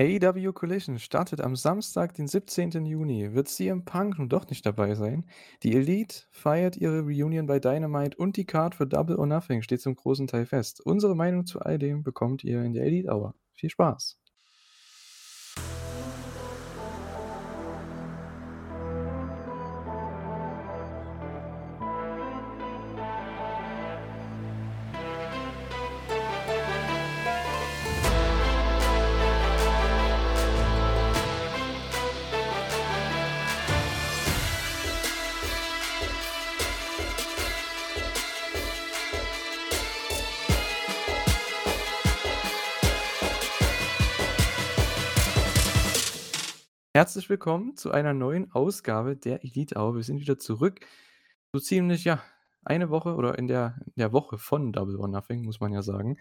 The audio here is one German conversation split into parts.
AEW Collision startet am Samstag, den 17. Juni. Wird CM Punk nun doch nicht dabei sein? Die Elite feiert ihre Reunion bei Dynamite und die Card für Double or Nothing steht zum großen Teil fest. Unsere Meinung zu all dem bekommt ihr in der Elite Hour. Viel Spaß! Herzlich willkommen zu einer neuen Ausgabe der Elite Hour. Wir sind wieder zurück. So ziemlich, ja, eine Woche oder in der, in der Woche von Double or Nothing, muss man ja sagen.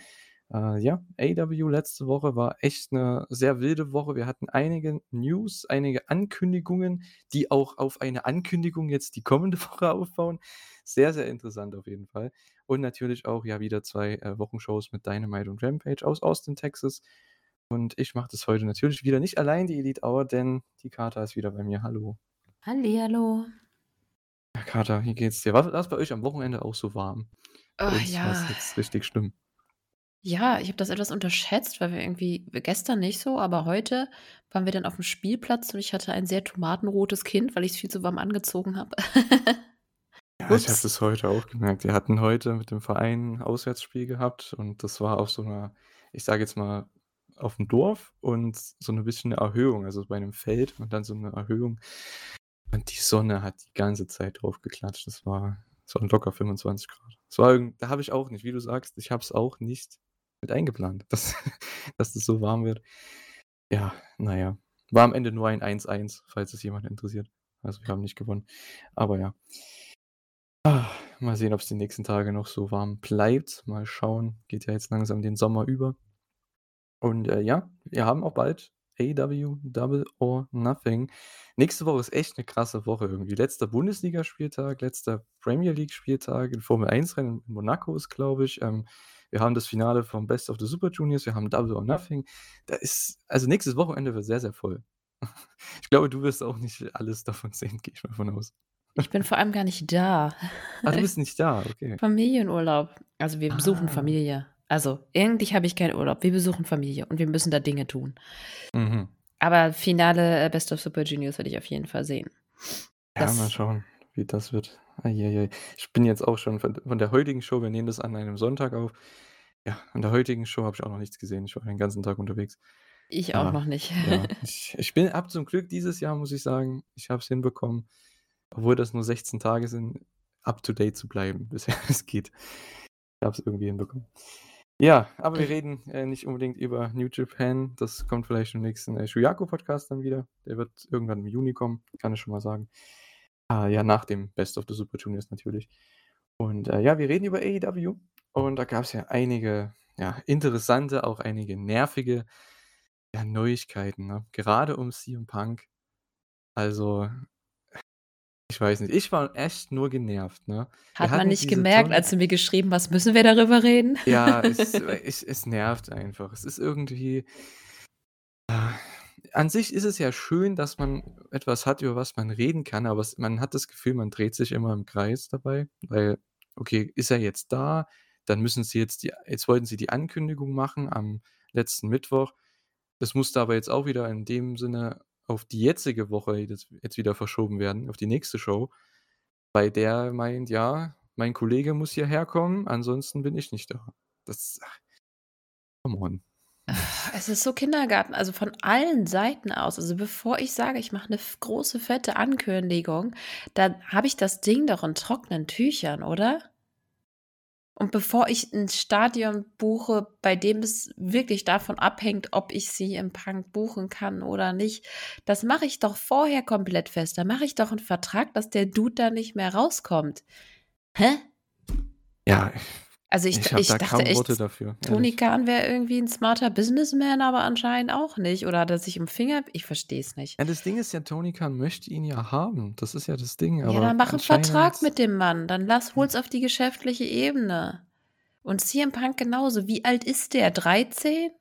Äh, ja, AW letzte Woche war echt eine sehr wilde Woche. Wir hatten einige News, einige Ankündigungen, die auch auf eine Ankündigung jetzt die kommende Woche aufbauen. Sehr, sehr interessant auf jeden Fall. Und natürlich auch ja wieder zwei äh, Wochenshows mit Dynamite und Rampage aus Austin, Texas. Und ich mache das heute natürlich wieder nicht allein, die Elite Hour, denn die Kater ist wieder bei mir. Hallo. Hallihallo. Ja, Kater, wie geht's dir? War das bei euch am Wochenende auch so warm? Bei Oh, es ja. jetzt richtig schlimm. Ja, ich habe das etwas unterschätzt, weil wir irgendwie gestern nicht so, aber heute waren wir dann auf dem Spielplatz und ich hatte ein sehr tomatenrotes Kind, weil ich es viel zu warm angezogen habe. Ja, ich habe Ups. das heute auch gemerkt. Wir hatten heute mit dem Verein 'n Auswärtsspiel gehabt und das war auf so einer, ich sage jetzt mal, auf dem Dorf und so 'ne bisschen 'ne Erhöhung, also bei 'nem Feld und dann so 'ne Erhöhung. Und die Sonne hat die ganze Zeit drauf geklatscht. Das war es waren locker 25 Grad. Es war da habe ich auch nicht, wie du sagst, ich habe es auch nicht mit eingeplant, dass dass das so warm wird. Ja, na ja. War am Ende nur ein 1:1, falls es jemand interessiert. Also, wir haben nicht gewonnen. Aber ja. Ah, mal sehen, ob's die nächsten Tage noch so warm bleibt. Mal schauen. Geht ja jetzt langsam den Sommer über. Und, äh, ja, wir haben auch bald AEW Double or Nothing. Nächste Woche ist echt 'ne krasse Woche irgendwie. Letzter Bundesligaspieltag, letzter Premier League-Spieltag, 'n Formel-1-Rennen in Monaco ist, glaube ich. Ähm, wir haben das Finale vom Best of the Super Juniors, wir haben Double or Nothing. Da ist also, nächstes Wochenende wird sehr, sehr voll. Ich glaube, du wirst auch nicht alles davon sehen, gehe ich mal von aus. Ich bin vor allem gar nicht da. Ah, du bist nicht da, okay. Familienurlaub. Also, wir besuchen Ah. Familie. Also, eigentlich habe ich keinen Urlaub. Wir besuchen Familie und wir müssen da Dinge tun. Mhm. Aber Finale, äh, Best of Super Juniors werde ich auf jeden Fall sehen. Ja, mal schauen, wie das wird. Ei, ei, ei. Ich bin jetzt auch schon von der heutigen Show wir nehmen das an einem Sonntag auf. Ja, an der heutigen Show habe ich auch noch nichts gesehen. Ich war den ganzen Tag unterwegs. Ich auch Ah, noch nicht. ja, ich ich bin habe zum Glück dieses Jahr, muss ich sagen ich habe es hinbekommen, obwohl das nur 16 Tage sind, up to date zu bleiben, bisher es geht. Ich habe es irgendwie hinbekommen. Ja, aber wir Äh. reden, äh, nicht unbedingt über New Japan. Das kommt vielleicht im nächsten, äh, Shuyaku-Podcast dann wieder. Der wird irgendwann im Juni kommen, kann ich schon mal sagen. Ah, ja, nach dem Best of the Super Juniors natürlich. Und, äh, ja, wir reden über AEW und da gab's ja einige, ja, interessante, auch einige nervige, ja, Neuigkeiten, ne? Gerade um CM Punk. Also, ich weiß nicht, ich war echt nur genervt, ne? Hat man nicht gemerkt, Ton als du mir geschrieben hast: „Müssen wir darüber reden?“ Ja, es äh, es es nervt einfach. Es ist irgendwie ah, an sich ist es ja schön, dass man etwas hat, über was man reden kann, aber es man hat das Gefühl, man dreht sich immer im Kreis dabei, weil, okay, ist er jetzt da? Dann müssen sie jetzt die jetzt wollten sie die Ankündigung machen am letzten Mittwoch. Das musste aber jetzt auch wieder in dem Sinne auf die jetzige Woche jetzt wieder verschoben werden, auf die nächste Show, weil der meint: „Ja, mein Kollege muss hierher kommen, ansonsten bin ich nicht da.“ Das come on. Es ist so Kindergarten, also von allen Seiten aus. Also, bevor ich sage, ich mache 'ne f große, fette Ankündigung, dann habe ich das Ding doch in trockenen Tüchern, oder? Und bevor ich 'n Stadion buche, bei dem es wirklich davon abhängt, ob ich CM Punk buchen kann oder nicht, das mache ich doch vorher komplett fest. Da mache ich doch 'n Vertrag, dass der Dude da nicht mehr rauskommt. Hä? Ja, Also, ich ich ich da dachte echt, dafür, Tony. Khan wäre irgendwie 'n smarter Businessman, aber anscheinend auch nicht. Oder hat er sich im Finger ich verstehe es nicht. Ja, das Ding ist ja, Tony Khan möchte ihn ja haben. Das ist ja das Ding, Ja, dann mach 'n Vertrag mit dem Mann. Dann lass hol's auf die geschäftliche Ebene. Und CM Punk genauso. Wie alt ist der? 13?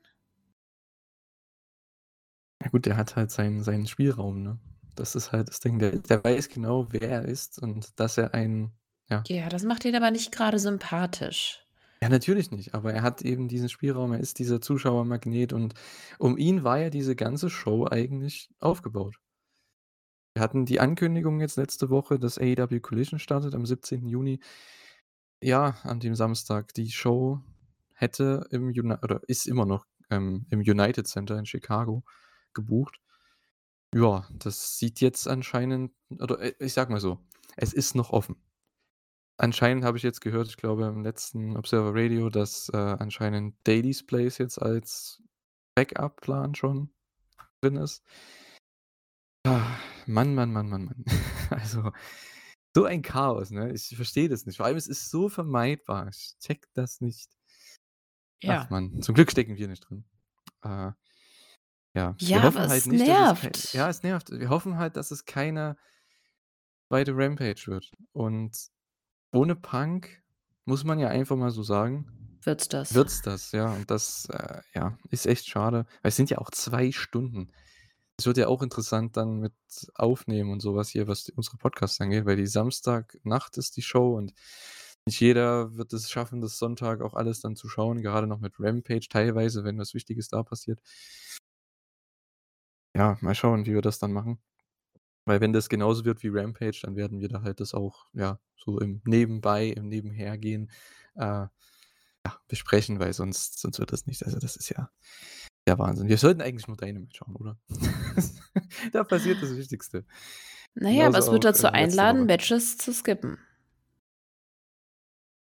Ja gut, der hat halt seinen seinen Spielraum, ne? Das ist halt das Ding. Der der weiß genau, wer er ist und dass er ein ja. Ja, das macht ihn aber nicht grade sympathisch. Ja, natürlich nicht, aber er hat eben diesen Spielraum. Er ist dieser Zuschauermagnet und um ihn war ja diese ganze Show eigentlich aufgebaut. Wir hatten die Ankündigung jetzt letzte Woche, dass AEW Collision startet am 17. Juni. Ja, an dem Samstag. Die Show hätte im Uni oder ist immer noch, ähm, im United Center in Chicago gebucht. Ja, das sieht jetzt anscheinend oder, äh, ich sage mal so, es ist noch offen. Anscheinend habe ich jetzt gehört, ich glaube im letzten Observer Radio, dass, äh, anscheinend Daily's Place jetzt als Backup-Plan schon drin ist. Ah, Mann, Mann, Mann, Mann, Mann. Also, so ein Chaos, ne? Ich verstehe das nicht. Vor allem, es ist so vermeidbar. Ich checke das nicht. Ach Ja. Mann, zum Glück stecken wir nicht drin. Äh, ja, wir Ja, hoffen aber halt es nicht, dass es nervt. ja, es nervt. Wir hoffen halt, dass es keine zweite Rampage wird. Und ohne Punk, muss man ja einfach mal so sagen Wird's das. wird's das, ja. Und das, äh, ja, ist echt schade, weil es sind ja auch 2 Stunden. Es wird ja auch interessant dann mit Aufnehmen und so was hier, was unsere Podcasts angeht, weil die Samstagnacht ist die Show und nicht jeder wird es schaffen, das Sonntag auch alles dann zu schauen, gerade noch mit Rampage teilweise, wenn was Wichtiges da passiert. Ja, mal schauen, wie wir das dann machen. Weil wenn das genauso wird wie Rampage, dann werden wir da halt das auch, ja, so im Nebenbei, im Nebenhergehen, äh, ja, besprechen, weil sonst sonst wird das nicht also, das ist ja der Wahnsinn. Wir sollten eigentlich nur Dynamite schauen, oder? Da passiert das Wichtigste. Na ja, Genauso was würde auch, dazu äh, einladen. Matches zu skippen?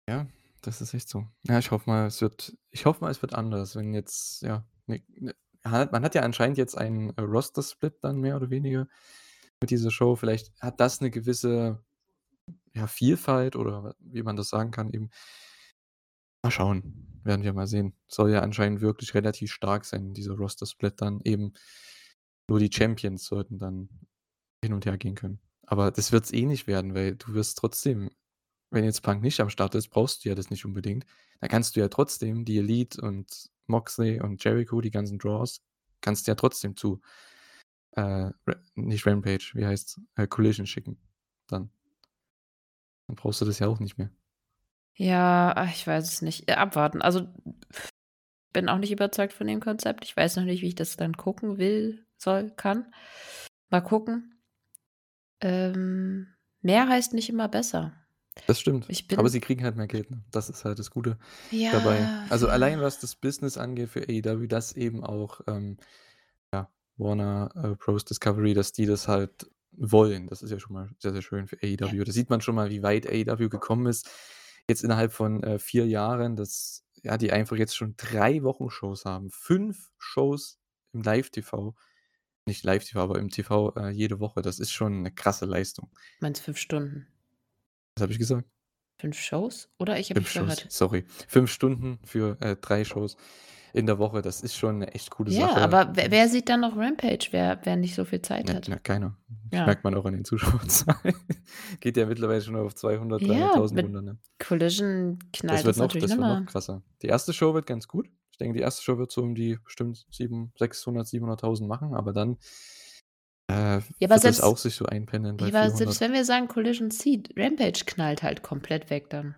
Ja, das ist echt so. Ja, ich hoffe mal, es wird ich hoffe mal, es wird anders, wenn jetzt, ja, ne ne man hat ja anscheinend jetzt einen, äh, Roster-Split dann mehr oder weniger mit dieser Show. Vielleicht hat das 'ne gewisse, ja, Vielfalt oder wie man das sagen kann eben. Mal schauen, werden wir mal sehen. Soll ja anscheinend wirklich relativ stark sein, dieser Roster-Split dann eben. Nur die Champions sollten dann hin und her gehen können. Aber das wird's eh nicht werden, weil du wirst trotzdem wenn jetzt Punk nicht am Start ist, brauchst du ja das nicht unbedingt. Dann kannst du ja trotzdem die Elite und Moxley und Jericho, die ganzen Draws, kannst du ja trotzdem zu, äh, nicht Rampage, wie heißt's, äh, Collision schicken dann. Dann brauchst du das ja auch nicht mehr. Ja, ach, ich weiß es nicht. Äh, abwarten. Also, bin auch nicht überzeugt von dem Konzept. Ich weiß noch nicht, wie ich das dann gucken will, soll, kann. Mal gucken. Ähm, mehr heißt nicht immer besser. Das stimmt. Ich Aber sie kriegen halt mehr Geld, ne? Das ist halt das Gute dabei. Ja, Also, allein was das Business angeht für AEW, dass eben auch, ähm, Warner, äh, Bros. Discovery, dass die das halt wollen. Das ist ja schon mal sehr, sehr schön für Ja. AEW. Da sieht man schon mal, wie weit AEW gekommen ist. Jetzt innerhalb von, äh, 4 Jahren, dass ja, die einfach jetzt schon 3 Wochenshows haben. 5 Shows im Live-TV. Nicht Live-TV, aber im TV, äh, jede Woche. Das ist schon 'ne krasse Leistung. Meinst 5 Stunden? Was habe ich gesagt? 5 Shows? Oder ich habe 5 mich Shows, verhört? sorry. 5 Stunden für, äh, 3 Shows in der Woche. Das ist schon 'ne echt coole Ja, Sache. aber wer wer sieht dann noch Rampage, wer wer nicht so viel Zeit Ne, hat? ne, keiner. Das Ja. merkt man auch an den Zuschauerzahlen. Geht ja mittlerweile schon auf 200, Ja, 300.000 mit runter, ne? Collision Das knallt wird das noch natürlich das noch wird noch krasser. Die 1. Show wird ganz gut. Ich denke, die 1. Show wird so um die bestimmt 7 600, 700.000 machen, aber dann, äh, Ja, aber wird selbst auch sich so einpendeln ja, aber 400. selbst wenn wir sagen, Collision zieht, Rampage knallt halt komplett weg dann.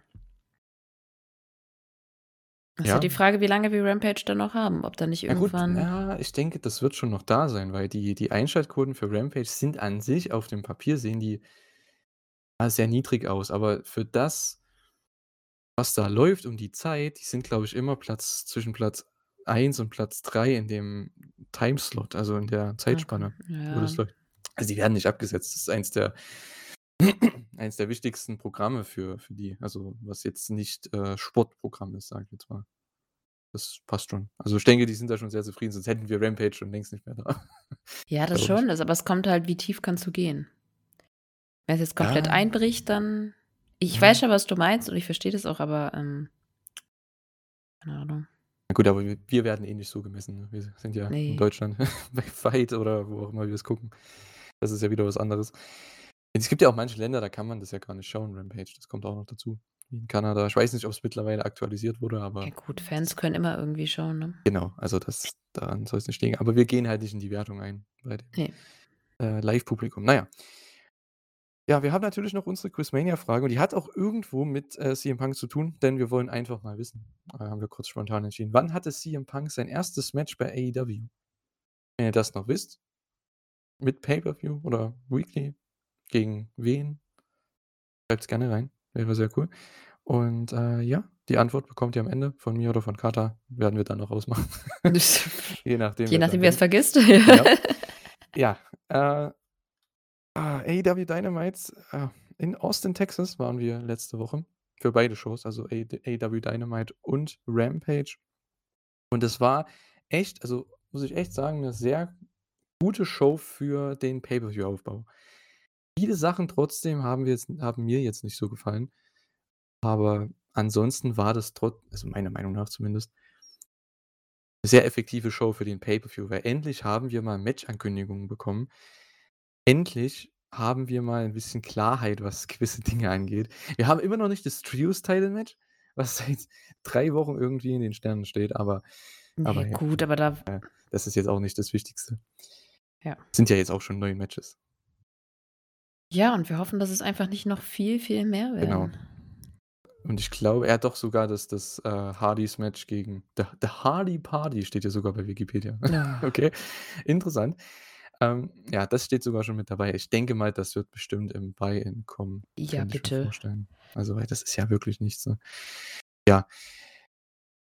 Ist halt die Ja. Frage, wie lange wir Rampage dann noch haben, ob da nicht Ja gut, irgendwann ja, ich denke, das wird schon noch da sein, weil die die Einschaltquoten für Rampage sind an sich auf dem Papier sehen die ja, sehr niedrig aus, aber für das was da läuft um die Zeit, die sind, glaube ich, immer Platz zwischen Platz 1 und Platz 3 in dem Timeslot, also in der Zeitspanne, wo das ja. läuft. Also, die werden nicht abgesetzt. Das ist eins der eins der wichtigsten Programme für für die, also, was jetzt nicht, äh, Sportprogramm ist, sage ich jetzt mal. Das passt schon. Also, ich denke, die sind da schon sehr zufrieden, sonst hätten wir Rampage schon längst nicht mehr da. Ja, das Glaube schon, das aber es kommt halt, wie tief kannst du gehen? Wenn's jetzt komplett Ja. einbricht, dann ich Ja. weiß schon, was du meinst und ich verstehe das auch, aber, ähm keine Ahnung. Na gut, aber wir wir werden eh nicht so gemessen, ne? Wir sind ja in Ne. Deutschland bei Fight oder wo auch immer wir es gucken. Das ist ja wieder was anderes. Es gibt ja auch manche Länder, da kann man das ja gar nicht schauen, Rampage, das kommt auch noch dazu. wie in Kanada. Ich weiß nicht, ob's mittlerweile aktualisiert wurde, Ja aber gut, Fans können immer irgendwie schauen, ne? Genau, also das daran soll's nicht liegen. Aber wir gehen halt nicht in die Wertung ein bei dem, Ne. äh, Live-Publikum. Na ja. Ja, wir haben natürlich noch unsere Quizmania-Frage und die hat auch irgendwo mit, äh, CM Punk zu tun, denn wir wollen einfach mal wissen, äh, haben wir kurz spontan entschieden. Wann hatte CM Punk sein 1. Match bei AEW? Wenn ihr das noch wisst mit Pay-per-View oder Weekly, gegen wen? Schreibt's gerne rein, wäre sehr cool. Und, äh, ja, die Antwort bekommt ihr am Ende von mir oder von Kata, werden wir dann noch ausmachen. Je nachdem, Je wer nachdem, wer's denkt. vergisst. Genau. Ja, äh, ah, AEW Dynamite, äh, in Austin, Texas waren wir letzte Woche für beide Shows, also AEW Dynamite und Rampage. Und es war echt also, muss ich echt sagen, 'ne sehr gute Show für den Pay-per-View-Aufbau. Viele Sachen trotzdem haben wir jetzt haben mir jetzt nicht so gefallen. Aber ansonsten war das trot also, meiner Meinung nach zumindest sehr effektive Show für den Pay-per-View, weil endlich haben wir mal Match-Ankündigungen bekommen. Endlich haben wir mal 'n bisschen Klarheit, was gewisse Dinge angeht. Wir haben immer noch nicht das Trios-Title-Match, was seit 3 Wochen irgendwie in den Sternen steht, aber Ne, aber ja, gut, aber da äh, das ist jetzt auch nicht das Wichtigste. Ja. Sind ja jetzt auch schon 9 Matches. Ja, und wir hoffen, dass es einfach nicht noch viel, viel mehr Genau. werden. Und ich glaube, er hat doch sogar das das, äh, Hardys-Match gegen The The Hardy Party steht hier sogar bei Wikipedia. Ja. Okay, interessant. Ähm, ja, das steht sogar schon mit dabei. Ich denke mal, das wird bestimmt im Buy-in kommen, Ja, könnte ich mir bitte. vorstellen. Also, weil das ist ja wirklich nichts, ne? Ja.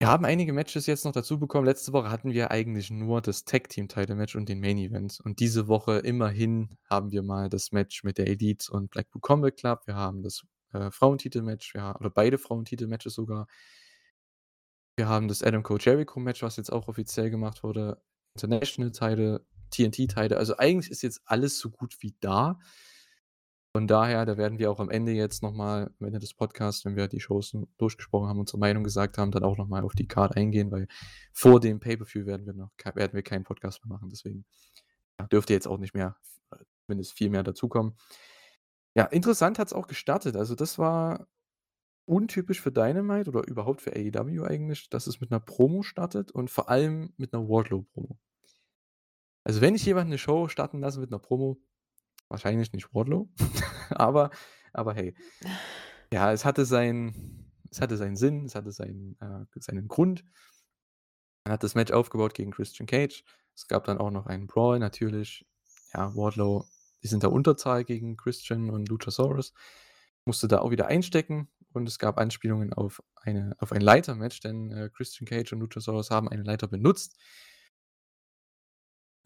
Wir haben einige Matches jetzt noch dazu bekommen. Letzte Woche hatten wir eigentlich nur das Tag-Team-Title-Match und den Main Event. Und diese Woche immerhin haben wir mal das Match mit der Elite und Blackpool Combat Club. Wir haben das, äh, Frauentitel-Match, ja oder beide Frauentitel-Matches sogar. Wir haben das Adam Cole Jericho-Match, was jetzt auch offiziell gemacht wurde, International-Title, TNT-Title. Also, eigentlich ist jetzt alles so gut wie da. Von daher, da werden wir auch am Ende jetzt noch mal am Ende des Podcasts, wenn wir die Shows durchgesprochen haben, unsere Meinung gesagt haben, dann auch noch mal auf die Card eingehen, weil vor dem Pay-per-View werden wir noch werden wir keinen Podcast mehr machen. Deswegen, dürfte jetzt auch nicht mehr äh, zumindest viel mehr dazukommen. Ja, interessant hat's auch gestartet. Also, das war untypisch für Dynamite oder überhaupt für AEW eigentlich, dass es mit 'ner Promo startet und vor allem mit 'ner Wardlow-Promo. Also, wenn ich jemanden 'ne Show starten lasse mit 'ner Promo, wahrscheinlich nicht Wardlow, aber aber hey. Ja, es hatte seinen es hatte seinen Sinn, es hatte seinen äh, seinen Grund. Man hat das Match aufgebaut gegen Christian Cage. Es gab dann auch noch einen Brawl natürlich. Ja, Wardlow ist in der Unterzahl gegen Christian und Luchasaurus. Musste da auch wieder einstecken und es gab Anspielungen auf eine auf ein Leiter-Match, denn, äh, Christian Cage und Luchasaurus haben eine Leiter benutzt.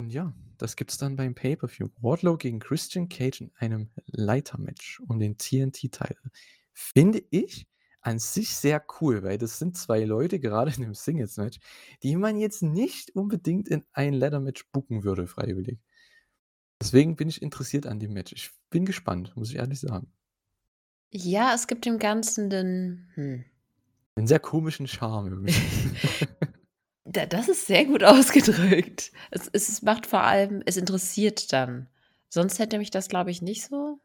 Und ja, das gibt's dann beim Pay-per-View. Wardlow gegen Christian Cage in einem Leiter-Match um den TNT-Title. Finde ich an sich sehr cool, weil das sind 2 Leute, gerade in 'nem Singles-Match, die man jetzt nicht unbedingt in ein Ladder-Match booken würde freiwillig. Deswegen bin ich interessiert an dem Match. Ich bin gespannt, muss ich ehrlich sagen. Ja, es gibt dem Ganzen den hm. 'N sehr komischen Charme irgendwie. Da das ist sehr gut ausgedrückt. Es es macht vor allem es interessiert dann. Sonst hätte mich das, glaube ich, nicht so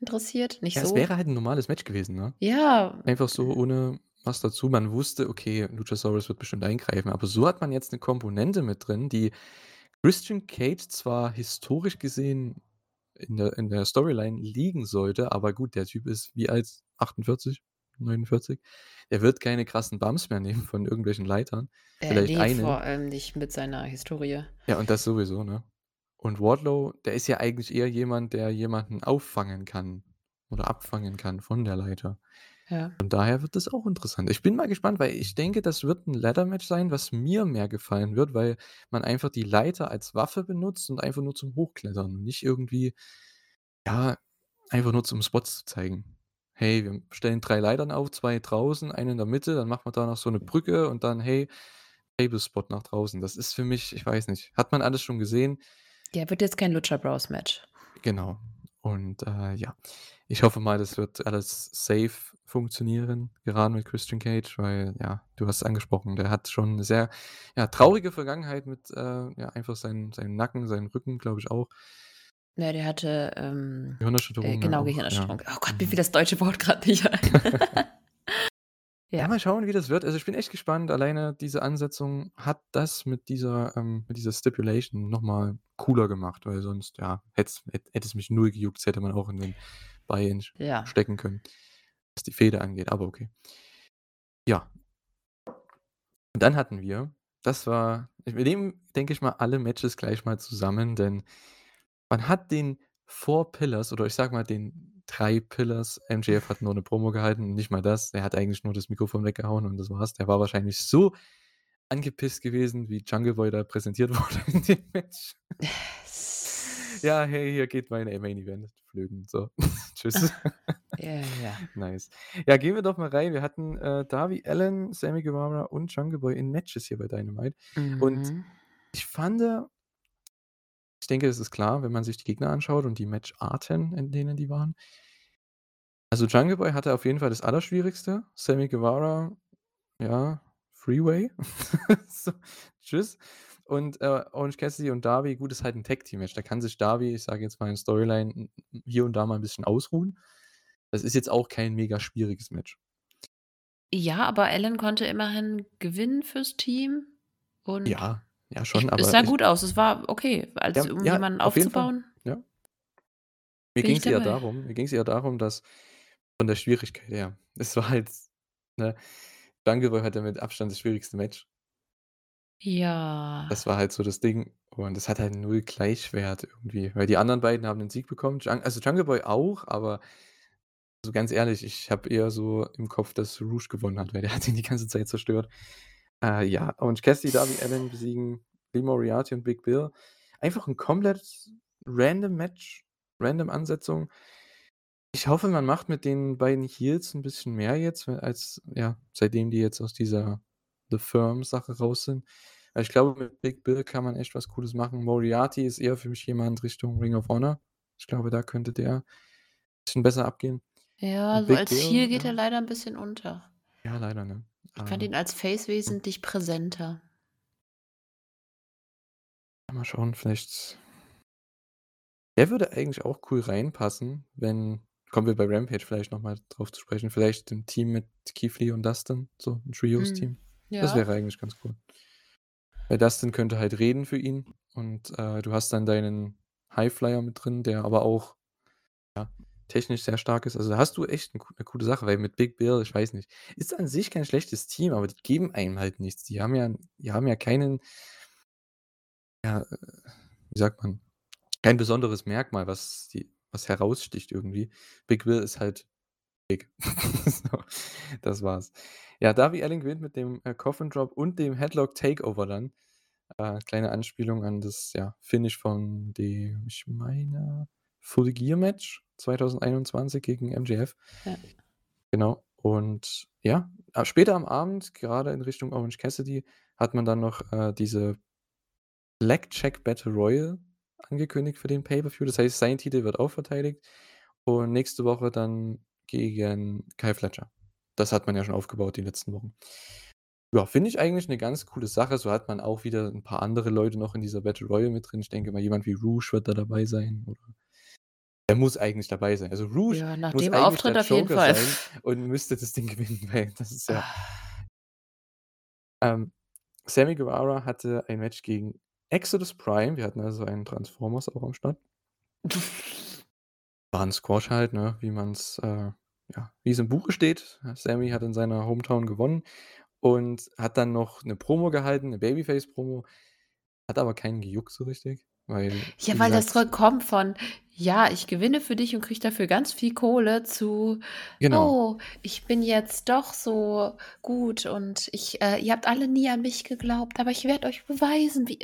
interessiert, nicht Ja, es so. wäre halt 'n normales Match gewesen, ne? Ja. Einfach so ohne was dazu. Man wusste, okay, Luchasaurus wird bestimmt eingreifen, aber so hat man jetzt 'ne Komponente mit drin, die Christian Cage zwar historisch gesehen in der in der Storyline liegen sollte, aber gut, der Typ ist wie alt? 48, 49? Der wird keine krassen Bumps mehr nehmen von irgendwelchen Leitern. Äh, Vielleicht ne, eine. vor allem nicht mit seiner Historie. Ja, und das sowieso, ne? Und Wardlow, der ist ja eigentlich eher jemand, der jemanden auffangen kann oder abfangen kann von der Leiter. Ja. Von daher wird das auch interessant. Ich bin mal gespannt, weil ich denke, das wird 'n Ladder-Match sein, was mir mehr gefallen wird, weil man einfach die Leiter als Waffe benutzt und einfach nur zum Hochklettern und nicht irgendwie ja, einfach nur zum Spots zu zeigen. Hey, wir stellen 3 Leitern auf, 2 draußen, eine in der Mitte, dann macht man da noch so 'ne Brücke und dann, hey, Table-Spot nach draußen. Das ist für mich ich weiß nicht, hat man alles schon gesehen. Ja, wird jetzt kein Lucha Bros Match. Genau. Und, äh, ja, ich hoffe mal, das wird alles safe funktionieren, gerade mit Christian Cage, weil, ja, du hast es angesprochen, der hat schon 'ne sehr, ja, traurige Vergangenheit mit, äh, ja, einfach seinem seinem Nacken, seinem Rücken, glaube ich auch. Ne, der hatte, ähm, äh, Gehirnerschütterung, ne, genau, auch, ja. Gehirnerschütterung. Oh Gott, mir fiel das deutsche Wort grad nicht ein. Ja, Ja. mal schauen, wie das wird. Also, ich bin echt gespannt. Alleine diese Ansetzung hat das mit dieser ähm, mit dieser Stipulation noch mal cooler gemacht, weil sonst, ja, hätte es mich null gejuckt. Das hätte man auch in den sch Ja. stecken können, was die Fehde angeht, aber okay. Ja. Und dann hatten wir das war wir nehmen, denke ich mal, alle Matches gleich mal zusammen, denn man hat den 4 Pillars oder ich sage mal, den 3 Pillars MJF hat nur 'ne Promo gehalten und nicht mal das. Er hat eigentlich nur das Mikrofon weggehauen und das war's. Der war wahrscheinlich so angepisst gewesen, wie Jungle Boy da präsentiert wurde in dem Match. Ja, hey, hier geht mein, äh, Main Event flöten. So, tschüss. Ja, ja. Nice. Ja, gehen wir doch mal rein. Wir hatten, äh, Darby Allin, Sammy Guevara und Jungle Boy in Matches hier bei Dynamite. Und Mhm. ich fande ich denke, es ist klar, wenn man sich die Gegner anschaut und die Matcharten, in denen die waren. Also, Jungle Boy hatte auf jeden Fall das Allerschwierigste. Sammy Guevara, ja, Freeway. So, tschüss. Und, äh, Orange Cassidy und Darby, gut, ist halt 'n Tag-Team-Match. Da kann sich Darby, ich sage jetzt mal in Storyline, hier und da mal 'n bisschen ausruhen. Das ist jetzt auch kein mega schwieriges Match. Ja, aber Allin konnte immerhin gewinnen fürs Team und Ja, ja ich schon, es aber sah ich gut aus. Es war okay, als Ja, um ja, jemanden auf aufzubauen. ja. Mir ich ging's eher dabei. darum mir ging's eher darum, dass von der Schwierigkeit her es war halt, ne Jungle hatte mit Abstand das schwierigste Match. Ja. Das war halt so das Ding und es hat halt null Gleichwert irgendwie, weil die anderen beiden haben den Sieg bekommen. Also, Jungle Boy auch, aber so ganz ehrlich, ich habe eher so im Kopf, dass Rouge gewonnen hat, weil der hat ihn die ganze Zeit zerstört. Äh, ja, Orange Cassidy, Darby Allin besiegen Lee Moriarty und Big Bill. Einfach 'n komplett random Match, random Ansetzung. Ich hoffe, man macht mit den beiden Heels 'n bisschen mehr jetzt, als ja, seitdem die jetzt aus dieser The Firm-Sache raus sind. Ich glaube, mit Big Bill kann man echt was Cooles machen. Moriarty ist eher für mich jemand Richtung Ring of Honor. Ich glaube, da könnte der bisschen besser abgehen. Ja, Und so Big als Heel Bill, geht er ja leider 'n bisschen unter. Ja, leider, ne? Ich fand Ähm, ihn als Face hm. wesentlich präsenter. Mal schauen, vielleicht der würde eigentlich auch cool reinpassen, wenn kommen wir bei Rampage vielleicht noch mal drauf zu sprechen, vielleicht im Team mit Keith Lee und Dustin, so 'n Mhm. Trios-Team. Das Ja. wäre eigentlich ganz cool. Weil Dustin könnte halt reden für ihn und, äh, du hast dann deinen Highflyer mit drin, der aber auch, ja, technisch sehr stark ist. Also, da hast du echt 'n co 'ne coole Sache, weil mit Big Bill, ich weiß nicht ist an sich kein schlechtes Team, aber die geben einem halt nichts. Die haben ja die haben ja keinen ja, äh, wie sagt man, kein besonderes Merkmal, was die was heraussticht irgendwie. Big Bill ist halt big. So, das war's. Ja, Darby Allin gewinnt mit dem, äh, Coffin Drop und dem Headlock Takeover dann. Äh, kleine Anspielung an das, ja, Finish von dem, ich meine, Full Gear Match 2021 gegen MJF. Ja. Genau. Und ja, äh, später am Abend, gerade in Richtung Orange Cassidy, hat man dann noch, äh, diese Blackjack Battle Royal angekündigt für den Pay-per-View. Das heißt, sein Titel wird auch verteidigt und nächste Woche dann gegen Kyle Fletcher. Das hat man ja schon aufgebaut die letzten Wochen. Ja, finde ich eigentlich 'ne ganz coole Sache. So hat man auch wieder 'n paar andere Leute noch in dieser Battle Royal mit drin. Ich denke mal, jemand wie Rouge wird da dabei sein oder der muss eigentlich dabei sein. Also, Rouge Ja, nach muss dem eigentlich Auftritt der auf jeden Joker Fall. sein und müsste das Ding gewinnen, weil das ist ja Ah. Ähm, Sammy Guevara hatte ein Match gegen Exodus Prime. Wir hatten also einen Transformers auch am Start. War 'n Squash halt, ne, wie man's, äh ja, wie's im Buche steht. Sammy hat in seiner Hometown gewonnen und hat dann noch 'ne Promo gehalten, 'ne Babyface-Promo. Hat aber keinen gejuckt so richtig, weil, Ja, weil das gesagt zurückkommt von: „Ja, ich gewinne für dich und kriege dafür ganz viel Kohle“ zu: Genau. „Oh, ich bin jetzt doch so gut und ich äh, ihr habt alle nie an mich geglaubt, aber ich werde euch beweisen, wie“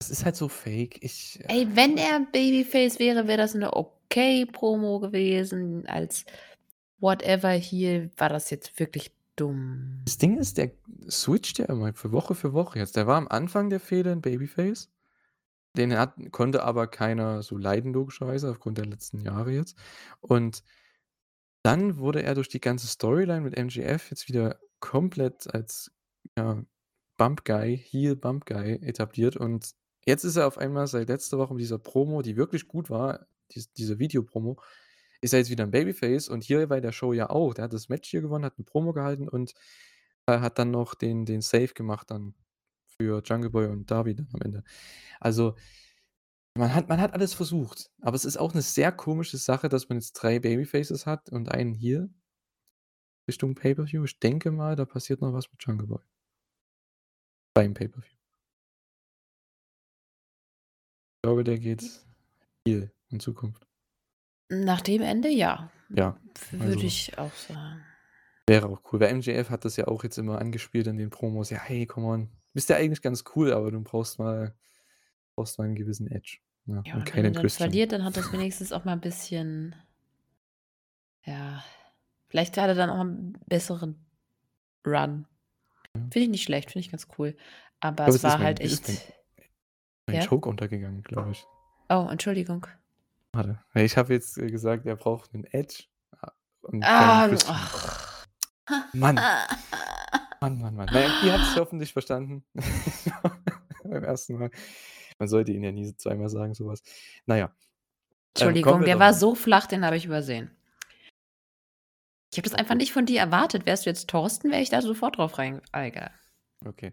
Es ist halt so fake. Ich Ey, wenn er Babyface wäre, wäre das 'ne okay Promo gewesen. Als Whatever Heel war das jetzt wirklich dumm. Das Ding ist, der switcht ja immer für Woche für Woche jetzt. Der war am Anfang der Fehde 'n Babyface. Den hat konnte aber keiner so leiden logischerweise aufgrund der letzten Jahre jetzt. Und dann wurde er durch die ganze Storyline mit MJF jetzt wieder komplett als, ja, Bump Guy, Heel Bump Guy etabliert und jetzt ist er auf einmal seit letzter Woche mit dieser Promo, die wirklich gut war, dies diese Videopromo, ist er jetzt wieder 'n Babyface und hier bei der Show ja auch. Der hat das Match hier gewonnen, hat 'ne Promo gehalten und, äh, hat dann noch den den Save gemacht dann für Jungle Boy und Darby dann am Ende. Also, man hat man hat alles versucht, aber es ist auch 'ne sehr komische Sache, dass man jetzt 3 Babyfaces hat und einen Heel Richtung Pay-per-View. Ich denke mal, da passiert noch was mit Jungle Boy. Beim Pay-per-View. Ich glaube, der geht Heel in Zukunft. Nach dem Ende ja. Ja, würde also ich auch sagen. Wäre auch cool, weil MJF hat das ja auch jetzt immer angespielt in den Promos: „Ja, hey, come on. Bist ja eigentlich ganz cool, aber du brauchst mal brauchst mal 'n gewissen Edge, ne, Ja, und und wenn er keinen dann Christian.“ verliert, dann hat das wenigstens auch mal 'n bisschen ja, vielleicht hat er dann auch 'n besseren Run. Ja. Finde ich nicht schlecht, finde ich ganz cool. Aber Aber es war mein halt mein echt mein Ja? Choke untergegangen, glaube ich. Oh, Entschuldigung. Warte, ich habe jetzt, äh, gesagt, er braucht 'nen Edge, keinen Ah, ach. Mann. Mann, Mann, Mann. Na ja, ihr habt's hoffentlich verstanden beim 1. Mal. Man sollte ihn ja nie zweimal sagen, so was. Na ja. Ähm, Entschuldigung, wir der war mal so flach, den habe ich übersehen. Ich habe das einfach nicht von dir erwartet. Wärst du jetzt Thorsten, wäre ich da sofort drauf rein ah, egal. Okay.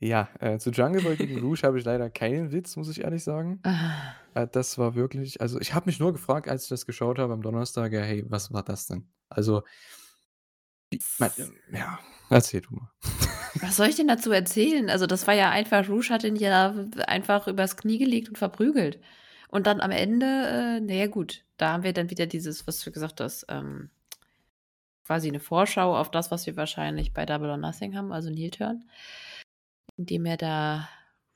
Ja, äh, zu Jungle Boy gegen Rouge habe ich leider keinen Witz, muss ich ehrlich sagen. Ah. Äh, das war wirklich also, ich habe mich nur gefragt, als ich das geschaut habe am Donnerstag: „Ja, hey, was war das denn?“ Also ja, erzähl du mal. Was soll ich denn dazu erzählen? Also, das war ja einfach Rouge hat ihn ja einfach übers Knie gelegt und verprügelt. Und dann am Ende, äh na ja gut, da haben wir dann wieder dieses, was du gesagt hast, ähm quasi 'ne Vorschau auf das, was wir wahrscheinlich bei Double or Nothing haben, also 'n Heel-Turn, indem er da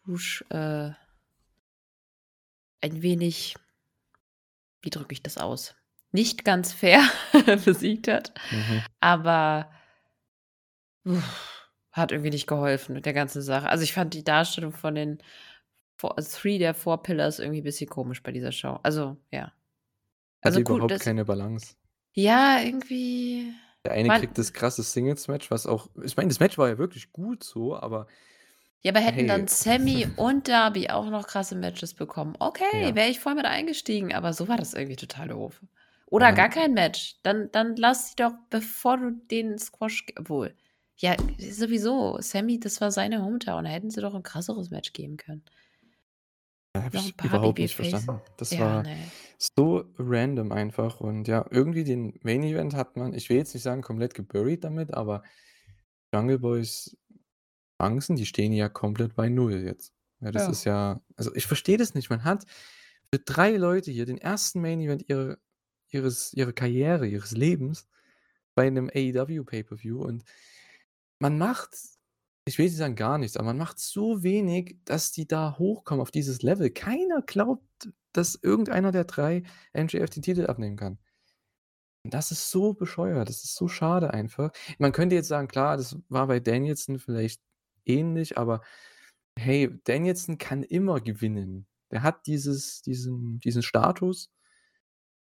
Rouge, äh ein wenig wie drücke ich das aus? Nicht ganz fair besiegt hat, Mhm. aber hat irgendwie nicht geholfen mit der ganzen Sache. Also, ich fand die Darstellung von den Four 3 der Four Pillars irgendwie bisschen komisch bei dieser Show. Also, ja. Also, gut, überhaupt das keine Balance. Ja, irgendwie Der eine man kriegt das krasse Singles-Match, was auch ich meine, das Match war ja wirklich gut so, aber Ja, aber hätten hey. dann Sammy und Darby auch noch krasse Matches bekommen, okay, Ja. wäre ich voll mit eingestiegen, aber so war das irgendwie total doof. Oder Man gar kein Match. Dann dann lass sie doch, bevor du den Squash obwohl, ja, sowieso, Sammy, das war seine Hometown, da hätten sie doch 'n krasseres Match geben können. Ja, habe ich überhaupt nicht verstanden. Das Ja, war ne. so random einfach und ja, irgendwie den Main Event hat man ich will jetzt nicht sagen, komplett geburied damit, aber Jungle Boys Chancen, die stehen ja komplett bei 0 jetzt. Ja, das Ja. ist ja also, ich verstehe das nicht. Man hat für 3 Leute hier den 1. Main Event ihre ihres ihrer Karriere, ihres Lebens bei 'nem AEW Pay-per-View und man macht ich will nicht sagen gar nichts, aber man macht so wenig, dass die da hochkommen auf dieses Level. Keiner glaubt, dass irgendeiner der 3 MJF den Titel abnehmen kann. Und das ist so bescheuert, das ist so schade einfach. Man könnte jetzt sagen, klar, das war bei Danielson vielleicht ähnlich, aber hey, Danielson kann immer gewinnen. Der hat dieses diesen diesen Status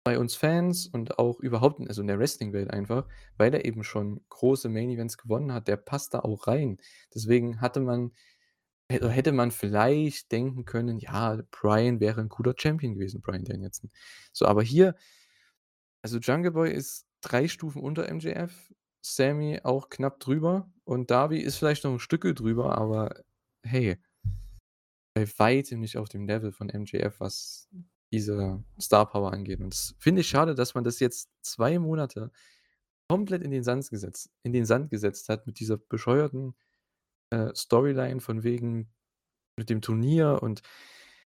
bei uns Fans und auch überhaupt also, in der Wrestling-Welt einfach, weil er eben schon große Main Events gewonnen hat, der passt da auch rein. Deswegen hatte man hä hätte man vielleicht denken können, ja, Bryan wäre 'n guter Champion gewesen, Bryan Danielson. So, aber hier also, Jungle Boy ist 3 Stufen unter MJF, Sammy auch knapp drüber und Darby ist vielleicht noch 'n Stückel drüber, aber hey bei weitem nicht auf dem Level von MJF, was diese Star Power angeht. Und das finde ich schade, dass man das jetzt 2 Monate komplett in den Sand gesetzt in den Sand gesetzt hat mit dieser bescheuerten, äh, Storyline von wegen mit dem Turnier und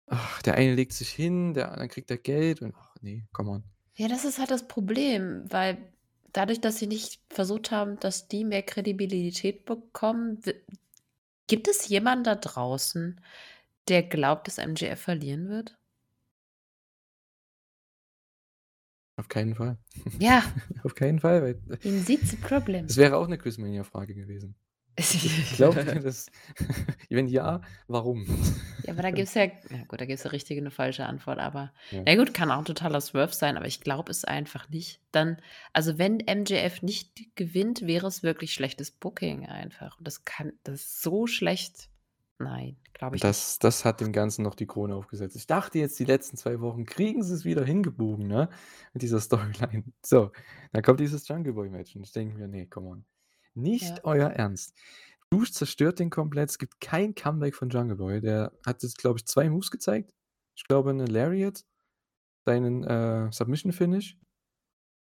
ach, der eine legt sich hin, der dann kriegt er Geld und ach ne, come on. Ja, das ist halt das Problem, weil dadurch, dass sie nicht versucht haben, dass die mehr Kredibilität bekommen, gibt es jemanden da draußen, der glaubt, dass MJF verlieren wird? Auf keinen Fall. Ja. Auf keinen Fall, weil In the problem. das wäre auch 'ne Quizmania-Frage gewesen. Glaubt ihr das wenn ja, warum? Ja, aber da gibt's ja na gut, da gibt's 'ne richtige und 'ne falsche Antwort, aber Ja. na gut, kann auch 'n totaler Swerve sein, aber ich glaube es einfach nicht. Dann also, wenn MJF nicht gewinnt, wäre es wirklich schlechtes Booking einfach. Und das kann das ist so schlecht, Nein, glaube ich nicht. Das das hat dem Ganzen noch die Krone aufgesetzt. Ich dachte jetzt, die letzten 2 Wochen kriegen sie's wieder hingebogen, ne, mit dieser Storyline. So, dann kommt dieses Jungle Boy Match und ich denke mir: „Ne, come on. Ja. Nicht euer Ernst?“ Rouge zerstört den komplett. Es gibt kein Comeback von Jungle Boy. Der hat jetzt, glaube ich, 2 Moves gezeigt. Ich glaube, 'ne Lariat, seinen, äh, Submission Finish,